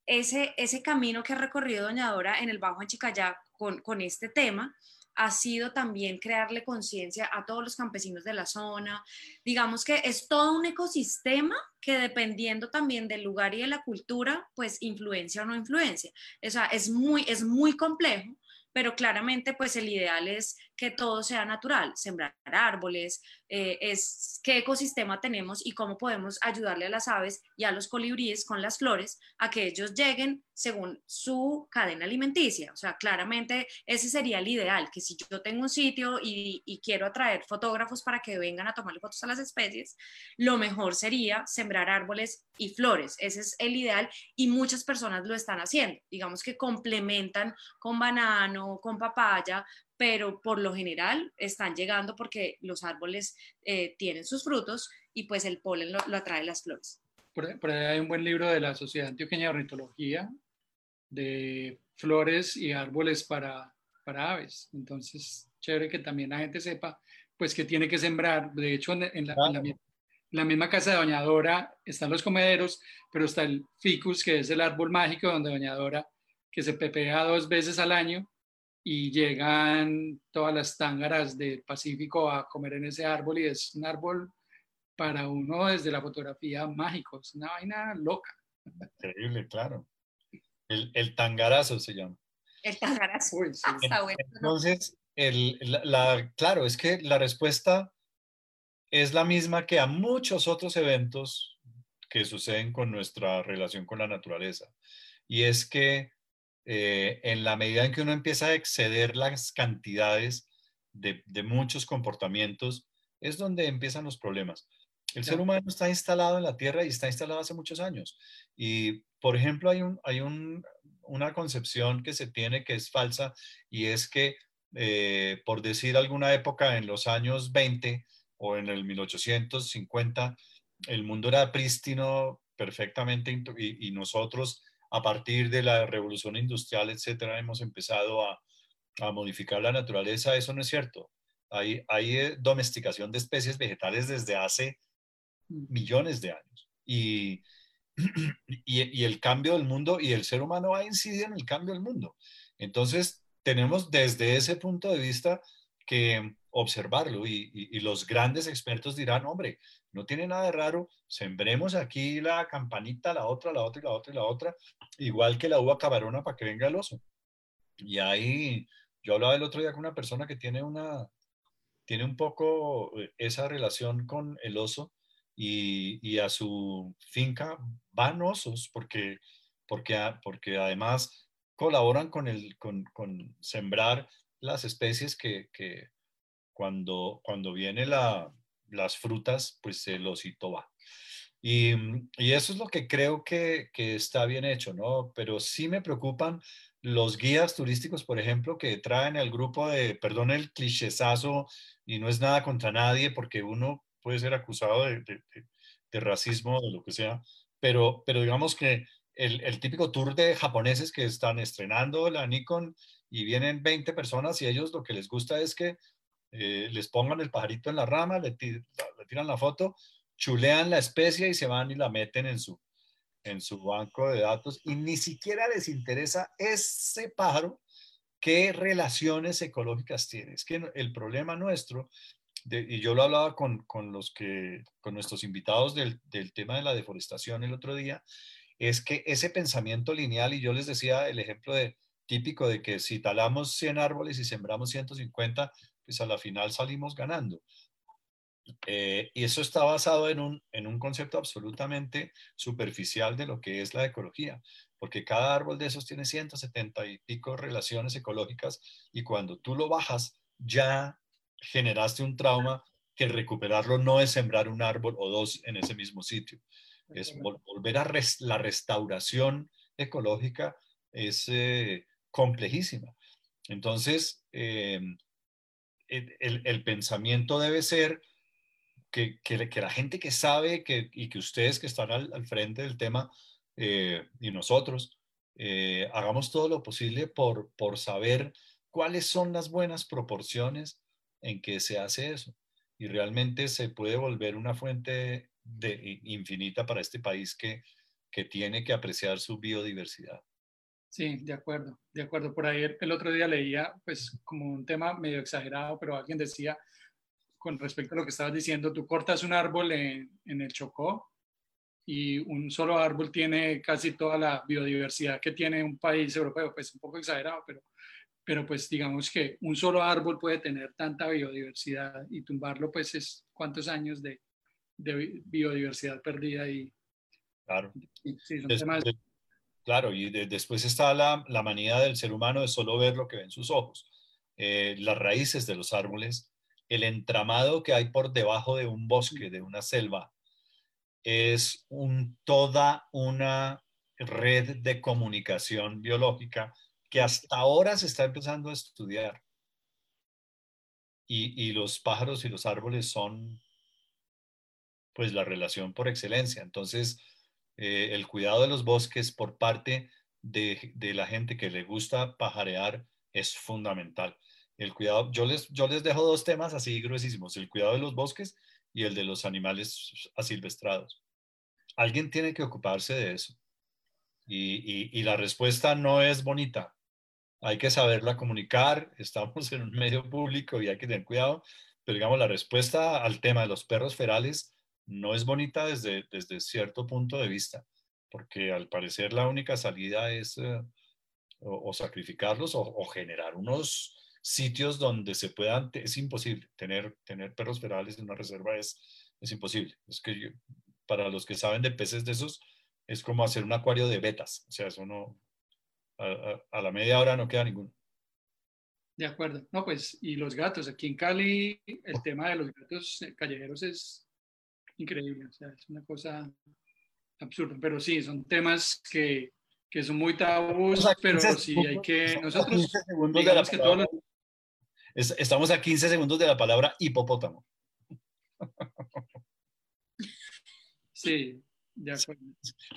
ese, ese camino que ha recorrido Doña Dora en el Bajo Anchicayá con, con este tema, ha sido también crearle conciencia a todos los campesinos de la zona. Digamos que es todo un ecosistema que dependiendo también del lugar y de la cultura, pues influencia o no influencia. O sea, es muy, es muy complejo, pero claramente pues el ideal es que todo sea natural, sembrar árboles, eh, es qué ecosistema tenemos y cómo podemos ayudarle a las aves y a los colibríes con las flores a que ellos lleguen según su cadena alimenticia. O sea, claramente ese sería el ideal, que si yo tengo un sitio y, y quiero atraer fotógrafos para que vengan a tomarle fotos a las especies, lo mejor sería sembrar árboles y flores. Ese es el ideal y muchas personas lo están haciendo. Digamos que complementan con banano, con papaya, pero por lo general están llegando porque los árboles eh, tienen sus frutos y pues el polen lo, atrae las flores. Por, ahí hay un buen libro de la Sociedad Antioqueña de Ornitología de flores y árboles para, para aves. Entonces, chévere que también la gente sepa pues que tiene que sembrar. De hecho, en, la, misma casa de Doña Dora están los comederos, pero está el ficus, que es el árbol mágico donde Doña Dora, que se pepea dos veces al año y llegan todas las tángaras del Pacífico a comer en ese árbol y es un árbol para uno desde la fotografía mágico, es una vaina loca. Increíble, claro. El, el tangarazo se llama. El tangarazo. Entonces, el, la, claro, es que la respuesta es la misma que a muchos otros eventos que suceden con nuestra relación con la naturaleza. Y es que eh, en la medida en que uno empieza a exceder las cantidades de, muchos comportamientos, es donde empiezan los problemas. El ser humano está instalado en la Tierra y está instalado hace muchos años. Y, por ejemplo, hay, un, hay una concepción que se tiene que es falsa y es que, eh, por decir alguna época en los años 20 o en el 1850, el mundo era prístino perfectamente y, y nosotros a partir de la revolución industrial, etcétera, hemos empezado a, modificar la naturaleza. Eso no es cierto. Hay, hay eh, domesticación de especies vegetales desde hace millones de años. Y, y, el cambio del mundo y el ser humano ha incidido en el cambio del mundo. Entonces, tenemos desde ese punto de vista que observarlo y, los grandes expertos dirán, hombre, no tiene nada de raro, sembremos aquí la campanita, la otra, la otra y la otra y la otra, igual que la uva cabarona para que venga el oso. Y ahí, yo hablaba el otro día con una persona que tiene una, tiene un poco eh, esa relación con el oso y, a su finca van osos porque, porque, porque además colaboran con, el, con, con sembrar las especies que, que cuando, cuando viene la, las frutas, pues el osito va. Y, y, eso es lo que creo que, que, está bien hecho, ¿no? Pero sí me preocupan los guías turísticos, por ejemplo, que traen el grupo de, perdón el clichésazo, y no es nada contra nadie, porque uno puede ser acusado de, de, de racismo de lo que sea, pero, pero digamos que el, el, típico tour de japoneses que están estrenando la Nikon y vienen 20 personas y ellos lo que les gusta es que eh, les pongan el pajarito en la rama, le, tiran la foto, chulean la especie y se van y la meten en su, en su banco de datos y ni siquiera les interesa ese pájaro qué relaciones ecológicas tiene. Es que el problema nuestro, y yo lo hablaba con, con, los que, con nuestros invitados del, del tema de la deforestación el otro día, es que ese pensamiento lineal, y yo les decía el ejemplo de, típico de que si talamos 100 árboles y sembramos 150, pues a la final salimos ganando. Eh, y eso está basado en un, en un concepto absolutamente superficial de lo que es la ecología, porque cada árbol de esos tiene 170 y pico relaciones ecológicas y cuando tú lo bajas ya generaste un trauma que recuperarlo no es sembrar un árbol o dos en ese mismo sitio, es volver a la restauración ecológica, es eh, complejísima. Entonces, eh, el, pensamiento debe ser que, la gente que sabe y que ustedes que están al, frente del tema eh, y nosotros, eh, hagamos todo lo posible por, saber cuáles son las buenas proporciones en que se hace eso. Y realmente se puede volver una fuente infinita para este país que tiene que apreciar su biodiversidad. Sí, de acuerdo, de acuerdo. Por ahí el otro día leía, pues, como un tema medio exagerado, pero alguien decía, con respecto a lo que estabas diciendo, tú cortas un árbol en, el Chocó y un solo árbol tiene casi toda la biodiversidad que tiene un país europeo, pues un poco exagerado, pero, pero pues digamos que un solo árbol puede tener tanta biodiversidad y tumbarlo, pues es cuántos años de, biodiversidad perdida y... Claro. sí, son temas... Claro, y después está la, la, manía del ser humano de solo ver lo que ven sus ojos. Eh, las raíces de los árboles, el entramado que hay por debajo de un bosque, de una selva, es un, toda una red de comunicación biológica que hasta ahora se está empezando a estudiar. Y, y, los pájaros y los árboles son pues la relación por excelencia. Entonces, eh, el cuidado de los bosques por parte de, la gente que le gusta pajarear es fundamental. El cuidado, yo les, yo les dejo dos temas así gruesísimos, el cuidado de los bosques y el de los animales asilvestrados. Alguien tiene que ocuparse de eso. Y, y la respuesta no es bonita. Hay que saberla comunicar, estamos en un medio público y hay que tener cuidado, pero digamos, la respuesta al tema de los perros ferales no es bonita desde, desde cierto punto de vista, porque al parecer la única salida es eh, o, sacrificarlos o, generar unos sitios donde se puedan, es imposible tener, tener perros ferales en una reserva, es, es imposible. Es que para los que saben de peces de esos, es como hacer un acuario de betas, o sea, eso no, a, la media hora no queda ninguno. De acuerdo. No, pues, y los gatos. Aquí en Cali, el tema de los gatos callejeros es increíble. O sea, es una cosa absurda. Pero sí, son temas que, que son muy tabús, pero sí hay que. Nosotros. Digamos que todos Estamos a 15 segundos de la palabra hipopótamo. Sí, de acuerdo.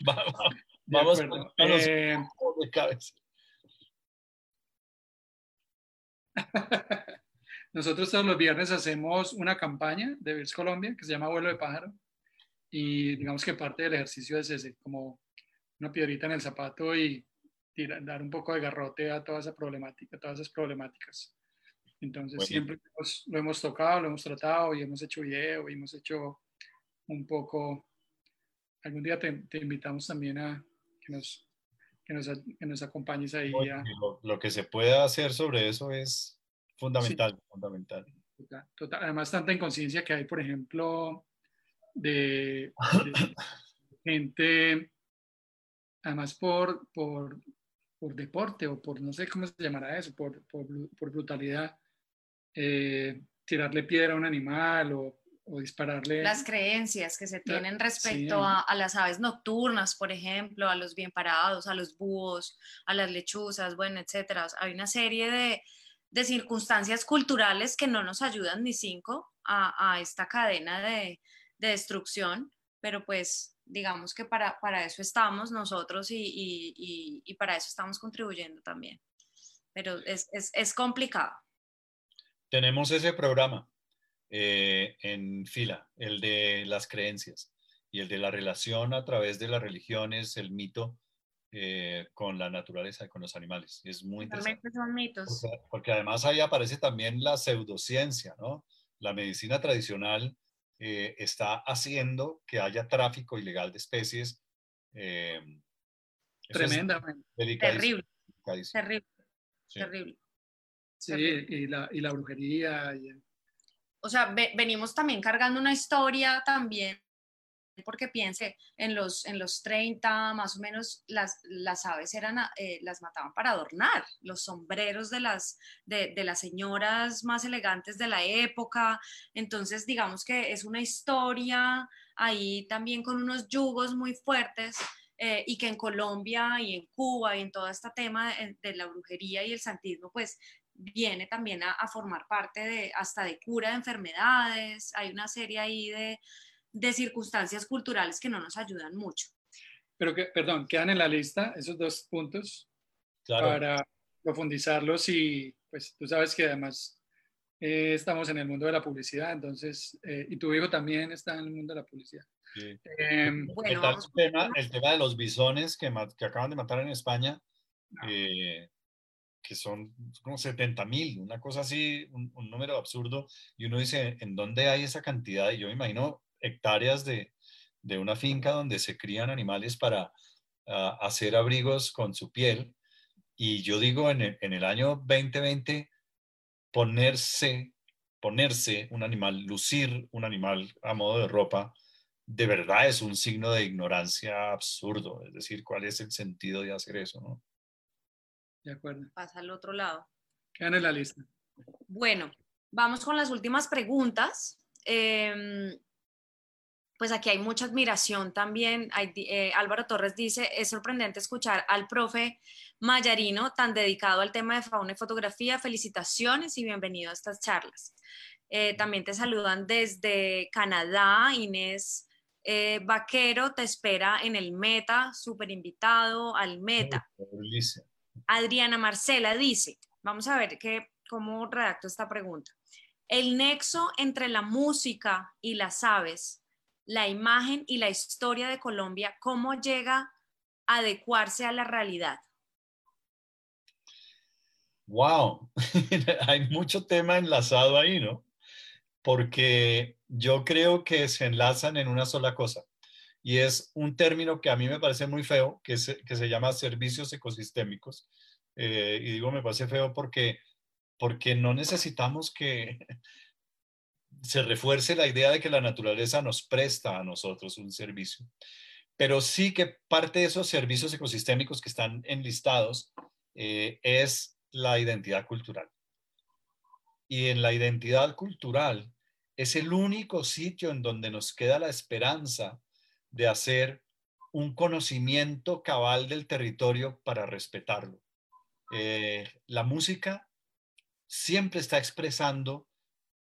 Vamos, de acuerdo. Eh, de cabeza. Nosotros todos los viernes hacemos una campaña de Virs Colombia que se llama Vuelo de Pájaro y digamos que parte del ejercicio es ese, como una piedrita en el zapato y dar un poco de garrote a toda esa problemática, todas esas problemáticas. Entonces siempre lo hemos tocado, lo hemos tratado y hemos hecho video y hemos hecho un poco, algún día te, invitamos también a que nos, que nos, que nos acompañes ahí. lo, que se pueda hacer sobre eso es Fundamental, fundamental. Además, tanta inconsciencia que hay, por ejemplo, de, gente, además por, por, por, deporte o por, no sé cómo se llamará eso, por, por, por brutalidad, eh, tirarle piedra a un animal o, o, dispararle. Las creencias que se tienen respecto a, a, las aves nocturnas, por ejemplo, a los bien parados, a los búhos, a las lechuzas, bueno, etcétera. Hay una serie de, de circunstancias culturales que no nos ayudan ni cinco a, esta cadena de, destrucción, pero pues digamos que para, para eso estamos nosotros y, para eso estamos contribuyendo también. Pero es, complicado. Tenemos ese programa eh, en fila, el de las creencias y el de la relación a través de las religiones, el mito eh, con la naturaleza, con los animales. Es muy interesante. son mitos. Porque, además ahí aparece también la pseudociencia, ¿no? La medicina tradicional eh, está haciendo que haya tráfico ilegal de especies. Eh, Tremendamente. Terrible. Terrible. Sí. Terrible. Sí, Y, la, y la brujería. O sea, venimos también cargando una historia también porque piense, en los, en los 30 más o menos las, las aves eran, eh, las mataban para adornar, los sombreros de las, de, las señoras más elegantes de la época, entonces digamos que es una historia ahí también con unos yugos muy fuertes. Eh, y que en Colombia y en Cuba y en todo este tema de, de la brujería y el santismo, pues viene también a, a, formar parte de hasta de cura de enfermedades. Hay una serie ahí de, de circunstancias culturales que no nos ayudan mucho. Pero que, perdón, quedan en la lista esos dos puntos para profundizarlos y pues tú sabes que además eh, estamos en el mundo de la publicidad, entonces, eh, y tu hijo también está en el mundo de la publicidad. Em, bueno, el, tema, el, tema, de los bisones que, que acaban de matar en España, ah. eh, que son como 70 mil, una cosa así, un, un, número absurdo, y uno dice, ¿en dónde hay esa cantidad? Y yo me imagino hectáreas de, una finca donde se crían animales para ah, hacer abrigos con su piel. Y yo digo, en el, año 2020, ponerse, ponerse un animal, lucir un animal a modo de ropa, de verdad es un signo de ignorancia absurdo. Es decir, ¿cuál es el sentido de hacer eso? ¿no? De acuerdo. Pasa al otro lado. Quedan en la lista. Bueno, vamos con las últimas preguntas. Eh, pues aquí hay mucha admiración también. Eh, Álvaro Torres dice, es sorprendente escuchar al profe Mayarino tan dedicado al tema de fauna y fotografía. Felicitaciones y bienvenido a estas charlas. Eh, también te saludan desde Canadá, Inés eh, Vaquero te espera en el Meta, súper invitado al Meta. Adriana Marcela dice, vamos a ver qué, cómo redacto esta pregunta. El nexo entre la música y las aves la imagen y la historia de Colombia, cómo llega a adecuarse a la realidad? Wow, hay mucho tema enlazado ahí, ¿no? Porque yo creo que se enlazan en una sola cosa y es un término que a mí me parece muy feo, que se, que se llama servicios ecosistémicos. Eh, y digo, me parece feo porque porque no necesitamos que se refuerce la idea de que la naturaleza nos presta a nosotros un servicio, pero sí que parte de esos servicios ecosistémicos que están enlistados eh, es la identidad cultural. Y en la identidad cultural es el único sitio en donde nos queda la esperanza de hacer un conocimiento cabal del territorio para respetarlo. Eh, la música siempre está expresando,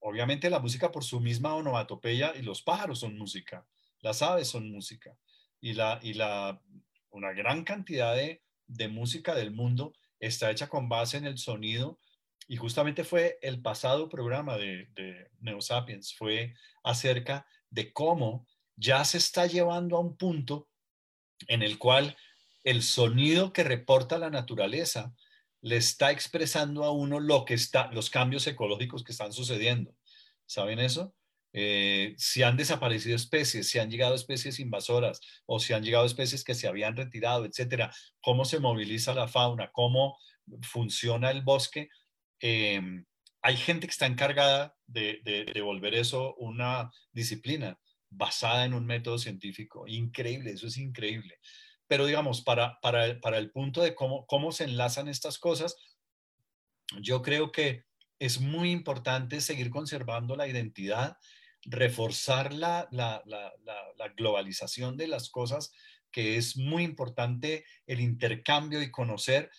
obviamente la música por su misma onomatopeya y los pájaros son música, las aves son música. Y, la, y la, una gran cantidad de, de música del mundo está hecha con base en el sonido. Y justamente fue el pasado programa de, de Neosapiens, fue acerca de cómo ya se está llevando a un punto en el cual el sonido que reporta la naturaleza le está expresando a uno lo que está, los cambios ecológicos que están sucediendo. ¿Saben eso? Eh, si han desaparecido especies, si han llegado especies invasoras o si han llegado especies que se habían retirado, etcétera, cómo se moviliza la fauna, cómo funciona el bosque. Em, hay gente que está encargada de, de, volver eso una disciplina basada en un método científico. Increíble, eso es increíble. Pero digamos, para, para, el punto de cómo, cómo se enlazan estas cosas, yo creo que es muy importante seguir conservando la identidad, reforzar la, la, globalización de las cosas, que es muy importante el intercambio y conocer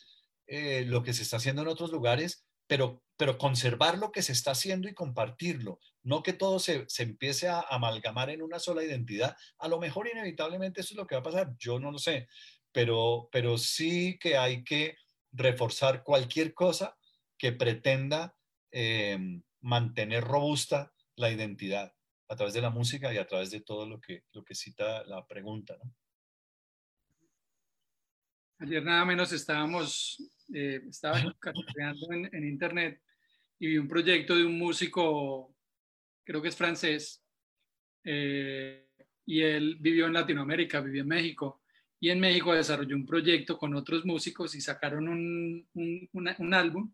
eh, lo que se está haciendo en otros lugares, pero, pero conservar lo que se está haciendo y compartirlo, no que todo se, se, empiece a amalgamar en una sola identidad. A lo mejor inevitablemente eso es lo que va a pasar, yo no lo sé, pero, pero sí que hay que reforzar cualquier cosa que pretenda eh, mantener robusta la identidad a través de la música y a través de todo lo que, lo que cita la pregunta. ¿no? Ayer nada menos estábamos, eh, estaba en, en, internet y vi un proyecto de un músico, creo que es francés, eh, y él vivió en Latinoamérica, vivió en México, y en México desarrolló un proyecto con otros músicos y sacaron un, un, un álbum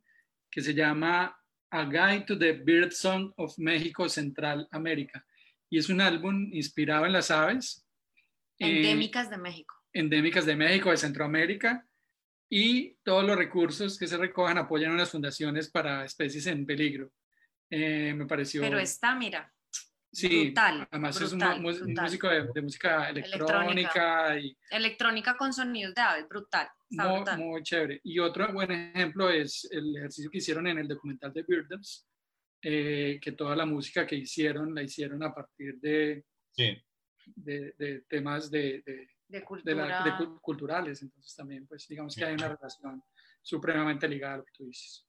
que se llama A Guide to the Bird Song of México Central América. Y es un álbum inspirado en las aves. Eh, endémicas de México. Endémicas de México, de Centroamérica. Y todos los recursos que se recojan apoyan a las fundaciones para especies en peligro. Eh, me pareció... Pero está, mira, Sí, brutal, además es un, músico de, música electrónica, y electrónica con sonidos de aves, brutal, muy, muy, chévere. Y otro buen ejemplo es el ejercicio que hicieron en el documental de Birdams, eh, que toda la música que hicieron la hicieron a partir de, de, temas de, de, cultura. culturales. Entonces también, pues digamos que hay una relación supremamente ligada a lo que tú dices.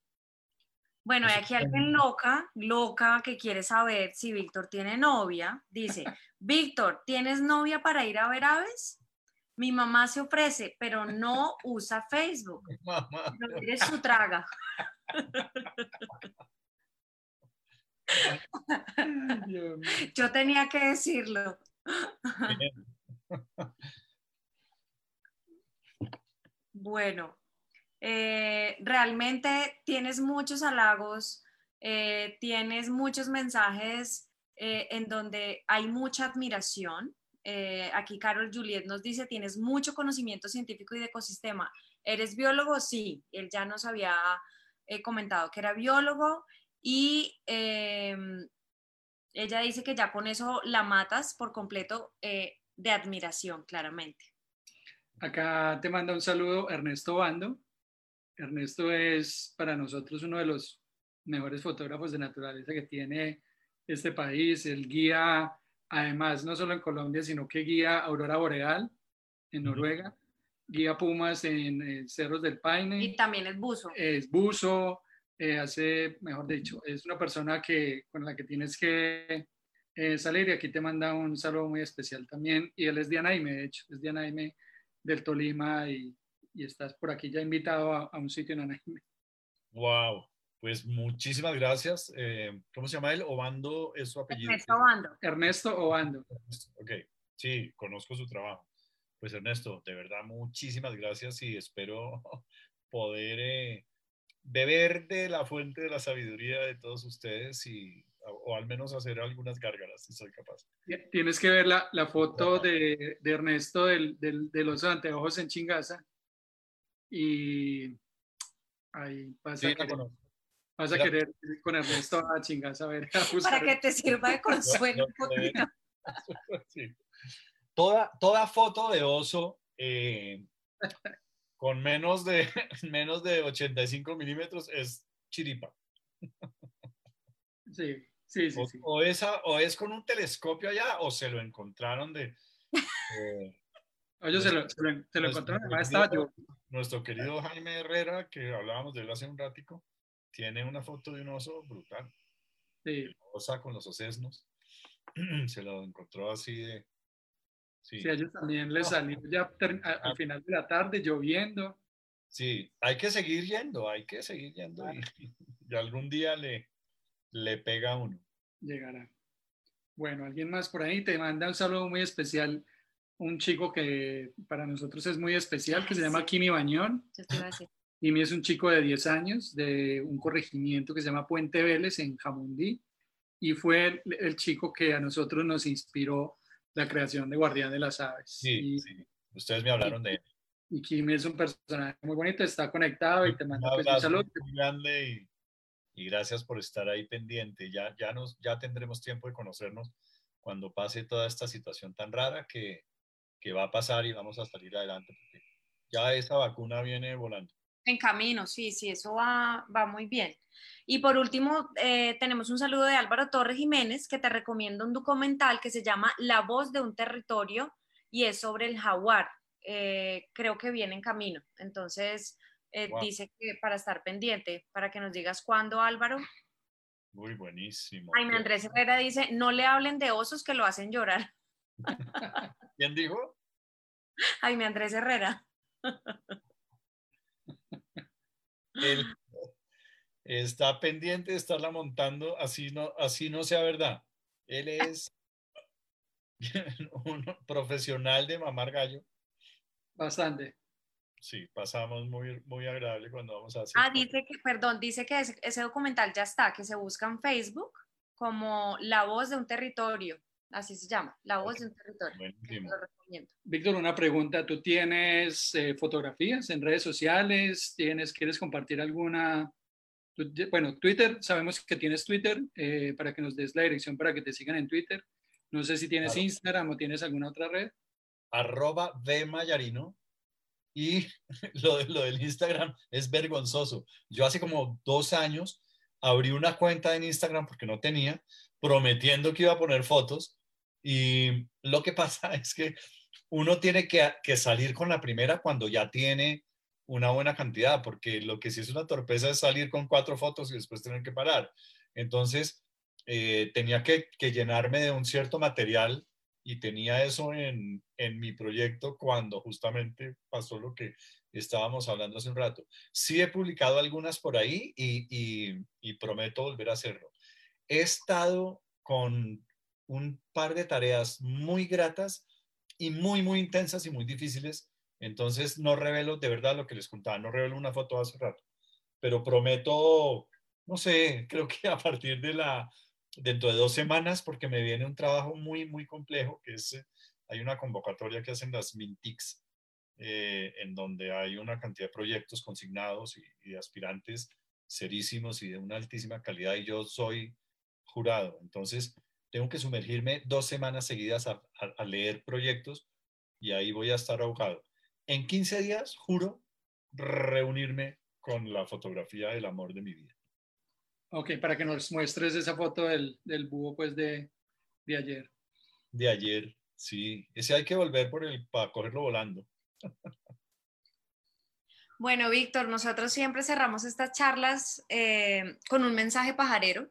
Bueno, hay aquí alguien loca, loca, que quiere saber si Víctor tiene novia. Dice, Víctor, ¿tienes novia para ir a ver aves? Mi mamá se ofrece, pero no usa Facebook. No eres su traga. Yo tenía que decirlo. Bueno, eh, realmente tienes muchos halagos, eh, tienes muchos mensajes eh, en donde hay mucha admiración. aquí Carol Juliet nos dice, tienes mucho conocimiento científico y de ecosistema. ¿Eres biólogo? Sí, él ya nos había comentado que era biólogo y ella dice que ya con eso la matas por completo de admiración, claramente. Acá te manda un saludo Ernesto Bando, Ernesto es para nosotros uno de los mejores fotógrafos de naturaleza que tiene este país. Él guía, además, no solo en Colombia, sino que guía Aurora Boreal en Noruega, guía pumas en, Cerros del Paine. Y también es buzo. Es buzo, eh, hace, mejor dicho, es una persona que, con la que tienes que eh, salir y aquí te manda un saludo muy especial también. Y él es Diana Aime, de hecho, es Diana Aime del Tolima y y estás por aquí ya invitado a, un sitio en Anaheim. Wow, pues muchísimas gracias. Eh, ¿Cómo se llama él? Obando es su apellido. Ernesto Obando. Ernesto Obando. Ok, sí, conozco su trabajo. Pues Ernesto, de verdad, muchísimas gracias y espero poder eh, beber de la fuente de la sabiduría de todos ustedes y o al menos hacer algunas gárgaras si soy capaz. Tienes que ver la, la foto de, de Ernesto del, del, de los anteojos en Chingaza y ahí vas a querer, vas a querer con Ernesto a Chingaza a ver. A Para que te sirva de consuelo. sí. toda, toda foto de oso eh, con menos de, menos de 85 milímetros es chiripa. Sí, sí, sí. O, sí. o, esa, o es con un telescopio allá o se lo encontraron de... Eh, Oye, se lo, se lo, se lo encontraron, además estaba yo. Nuestro querido Jaime Herrera, que hablábamos de él hace un ratico, tiene una foto de un oso brutal. Sí. Osa con los osesnos. Se lo encontró así de, Sí. sí, a ellos también les salió ya al final de la tarde lloviendo. Sí, hay que seguir yendo, hay que seguir yendo y, y, algún día le, le pega a uno. Llegará. Bueno, alguien más por ahí te manda un saludo muy especial, un chico que para nosotros es muy especial, que se llama Kimi Bañón. Kimi es un chico de 10 años de un corregimiento que se llama Puente Vélez en Jamundí y fue el, el chico que a nosotros nos inspiró la creación de Guardián de las Aves. Sí, y, sí. ustedes me hablaron y, de él. Y Kim es un personaje muy bonito, está conectado y te manda un, pues, un saludo. Muy grande y, y, gracias por estar ahí pendiente. Ya, ya, nos, ya tendremos tiempo de conocernos cuando pase toda esta situación tan rara que, que va a pasar y vamos a salir adelante. Porque ya esa vacuna viene volando. En camino, sí, sí, eso va, va muy bien. Y por último, eh, tenemos un saludo de Álvaro Torres Jiménez, que te recomienda un documental que se llama La voz de un territorio y es sobre el jaguar. Eh, creo que viene en camino. Entonces, eh, wow. dice que para estar pendiente, para que nos digas cuándo, Álvaro. Muy buenísimo. Jaime Andrés Herrera dice, no le hablen de osos que lo hacen llorar. ¿Quién dijo? Jaime Andrés Herrera. El, está pendiente de estarla montando, así no, así no sea verdad. Él es un profesional de mamar gallo. Bastante. Sí, pasamos muy, muy agradable cuando vamos a hacer. Ah, dice que, perdón, dice que ese, ese, documental ya está, que se busca en Facebook como La voz de un territorio, así se llama, La voz de un territorio. Lo recomiendo. Víctor, una pregunta, ¿tú tienes eh, fotografías en redes sociales? ¿Tienes, ¿Quieres compartir alguna bueno, Twitter, sabemos que tienes Twitter, eh, para que nos des la dirección para que te sigan en Twitter. No sé si tienes claro. Instagram o tienes alguna otra red. Arroba Mayarino. Y lo, lo, del Instagram es vergonzoso. Yo hace como dos años abrí una cuenta en Instagram porque no tenía, prometiendo que iba a poner fotos. Y lo que pasa es que uno tiene que, que salir con la primera cuando ya tiene una buena cantidad, porque lo que sí es una torpeza es salir con cuatro fotos y después tener que parar. Entonces, eh, tenía que, que, llenarme de un cierto material y tenía eso en, en, mi proyecto cuando justamente pasó lo que estábamos hablando hace un rato. Sí he publicado algunas por ahí y, y, y prometo volver a hacerlo. He estado con un par de tareas muy gratas y muy, muy intensas y muy difíciles entonces no revelo de verdad lo que les contaba, no revelo una foto hace rato, pero prometo, no sé, creo que a partir de la, dentro de dos semanas, porque me viene un trabajo muy, muy complejo, que es, hay una convocatoria que hacen las Mintix, eh, en donde hay una cantidad de proyectos consignados y, de aspirantes serísimos y de una altísima calidad, y yo soy jurado. Entonces, tengo que sumergirme dos semanas seguidas a, a, a leer proyectos y ahí voy a estar ahogado en 15 días, juro, reunirme con la fotografía del amor de mi vida. Ok, para que nos muestres esa foto del, del búho, pues, de, de, ayer. De ayer, sí. Ese hay que volver por el, para cogerlo volando. Bueno, Víctor, nosotros siempre cerramos estas charlas eh, con un mensaje pajarero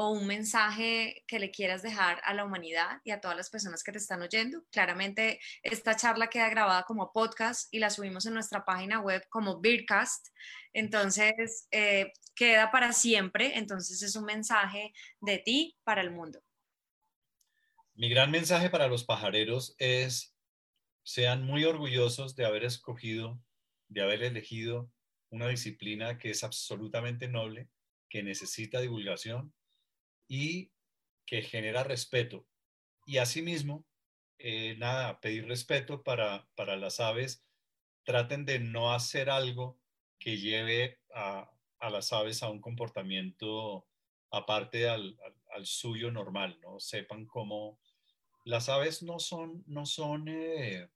o un mensaje que le quieras dejar a la humanidad y a todas las personas que te están oyendo. Claramente esta charla queda grabada como podcast y la subimos en nuestra página web como Beardcast. Entonces eh, queda para siempre. Entonces es un mensaje de ti para el mundo. Mi gran mensaje para los pajareros es sean muy orgullosos de haber escogido, de haber elegido una disciplina que es absolutamente noble, que necesita divulgación y que genera respeto. Y asimismo, eh, nada, pedir respeto para, para las aves. Traten de no hacer algo que lleve a, a las aves a un comportamiento aparte al, al, suyo normal, ¿no? Sepan cómo las aves no son, no son, eh,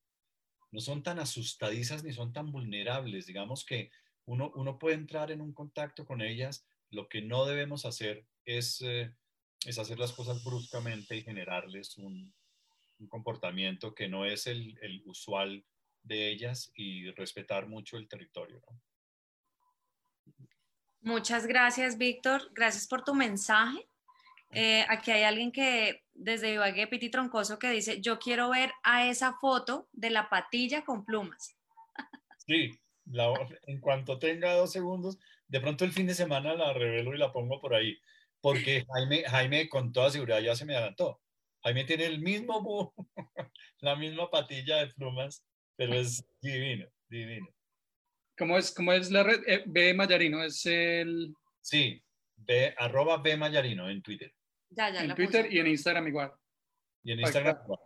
no son tan asustadizas ni son tan vulnerables. Digamos que uno, uno puede entrar en un contacto con ellas. Lo que no debemos hacer es, eh, es hacer las cosas bruscamente y generarles un, un comportamiento que no es el, el, usual de ellas y respetar mucho el territorio. ¿no? Muchas gracias, Víctor. Gracias por tu mensaje. Eh, aquí hay alguien que desde Ibagué, Piti Troncoso, que dice, yo quiero ver a esa foto de la patilla con plumas. Sí, en cuanto tenga dos segundos, de pronto el fin de semana la revelo y la pongo por ahí, porque Jaime, Jaime con toda seguridad ya se me adelantó. Jaime tiene el mismo, la misma patilla de plumas, pero es divino, divino. ¿Cómo es, cómo es la red? Eh, B Mayarino, es el... Sí, B, arroba B Mayarino en Twitter. Ya, ya, en Twitter y en Instagram igual. Y en Instagram igual.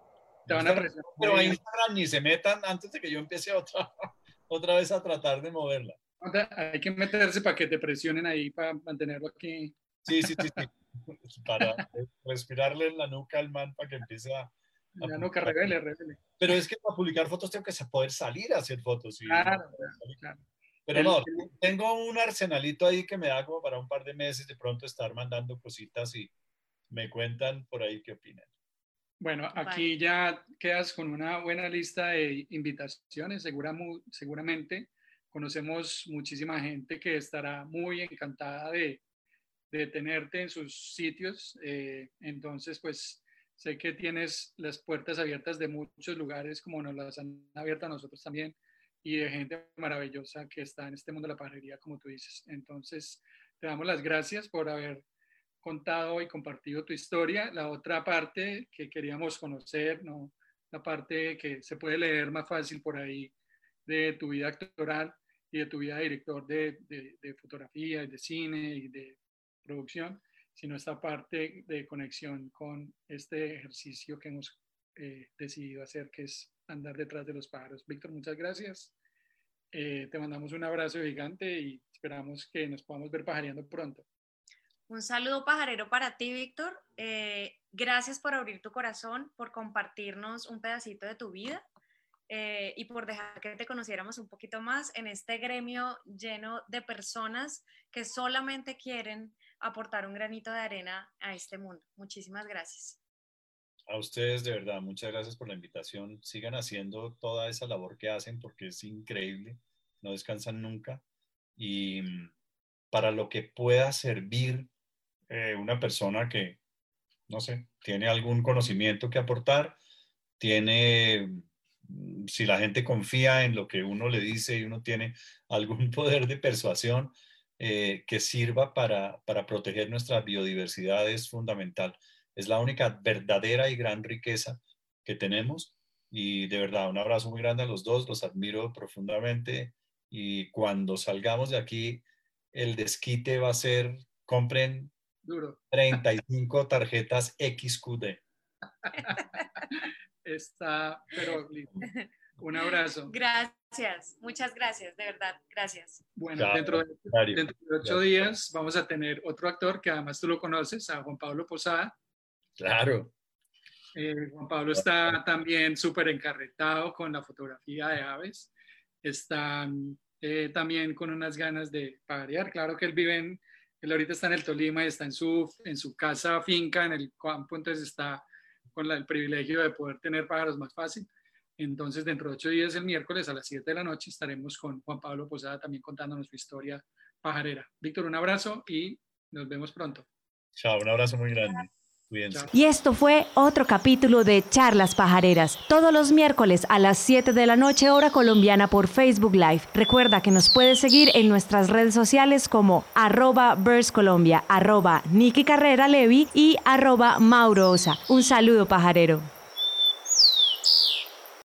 Te van a pero a Instagram ni se metan antes de que yo empiece otra, otra vez a tratar de moverla. Hay que meterse para que te presionen ahí, para mantenerlo aquí. Sí, sí, sí, sí. para respirarle en la nuca al man para que empiece a, ya no, que revele, revele. Pero es que para publicar fotos tengo que poder salir a hacer fotos. claro, claro. Pero no, tengo un arsenalito ahí que me da como para un par de meses de pronto estar mandando cositas y me cuentan por ahí qué opinan. Bueno, aquí ya quedas con una buena lista de invitaciones, seguramente. Conocemos muchísima gente que estará muy encantada de, de tenerte en sus sitios. Eh, entonces, pues Sé que tienes las puertas abiertas de muchos lugares, como nos las han abierto a nosotros también, y de gente maravillosa que está en este mundo de la pajarería, como tú dices. Entonces, te damos las gracias por haber contado y compartido tu historia. La otra parte que queríamos conocer, ¿no? la parte que se puede leer más fácil por ahí de tu vida actoral y de tu vida de director de, de, de fotografía y de cine y de producción sino esta parte de conexión con este ejercicio que hemos eh, decidido hacer, que es andar detrás de los pájaros. Víctor, muchas gracias. Eh, te mandamos un abrazo gigante y esperamos que nos podamos ver pajareando pronto. Un saludo pajarero para ti, Víctor. Eh, gracias por abrir tu corazón, por compartirnos un pedacito de tu vida y por dejar que te conociéramos un poquito más en este gremio lleno de personas que solamente quieren aportar un granito de arena a este mundo. Muchísimas gracias. A ustedes, de verdad, muchas gracias por la invitación. Sigan haciendo toda esa labor que hacen porque es increíble. No descansan nunca. Y mm, para lo que pueda servir eh, una persona que, no sé, tiene algún conocimiento que aportar, tiene, mm, si la gente confía en lo que uno le dice y uno tiene algún poder de persuasión, eh, que sirva para, para proteger nuestra biodiversidad es fundamental. Es la única verdadera y gran riqueza que tenemos. Y de verdad, un abrazo muy grande a los dos, los admiro profundamente. Y cuando salgamos de aquí, el desquite va a ser, compren Duro. 35 tarjetas XQD. Está, pero un abrazo. Gracias, muchas gracias, de verdad, gracias. Bueno, dentro, de, dentro, de, ocho días vamos a tener otro actor que además tú lo conoces, a Juan Pablo Posada. Claro. Eh, Juan Pablo está también súper encarretado con la fotografía de aves. Está eh, también con unas ganas de parear. Claro que él vive en, él ahorita está en el Tolima y está en su, en su casa finca en el campo, entonces está con el privilegio de poder tener pájaros más fácil entonces, dentro de ocho días, el miércoles a las siete de la noche, estaremos con Juan Pablo Posada también contándonos su historia pajarera. Víctor, un abrazo y nos vemos pronto. Chao, un abrazo muy grande. Y esto fue otro capítulo de Charlas Pajareras, todos los miércoles a las 7 de la noche hora colombiana por Facebook Live. Recuerda que nos puedes seguir en nuestras redes sociales como arroba Colombia, arroba Carrera Levi y arroba Mauro Osa. Un saludo pajarero.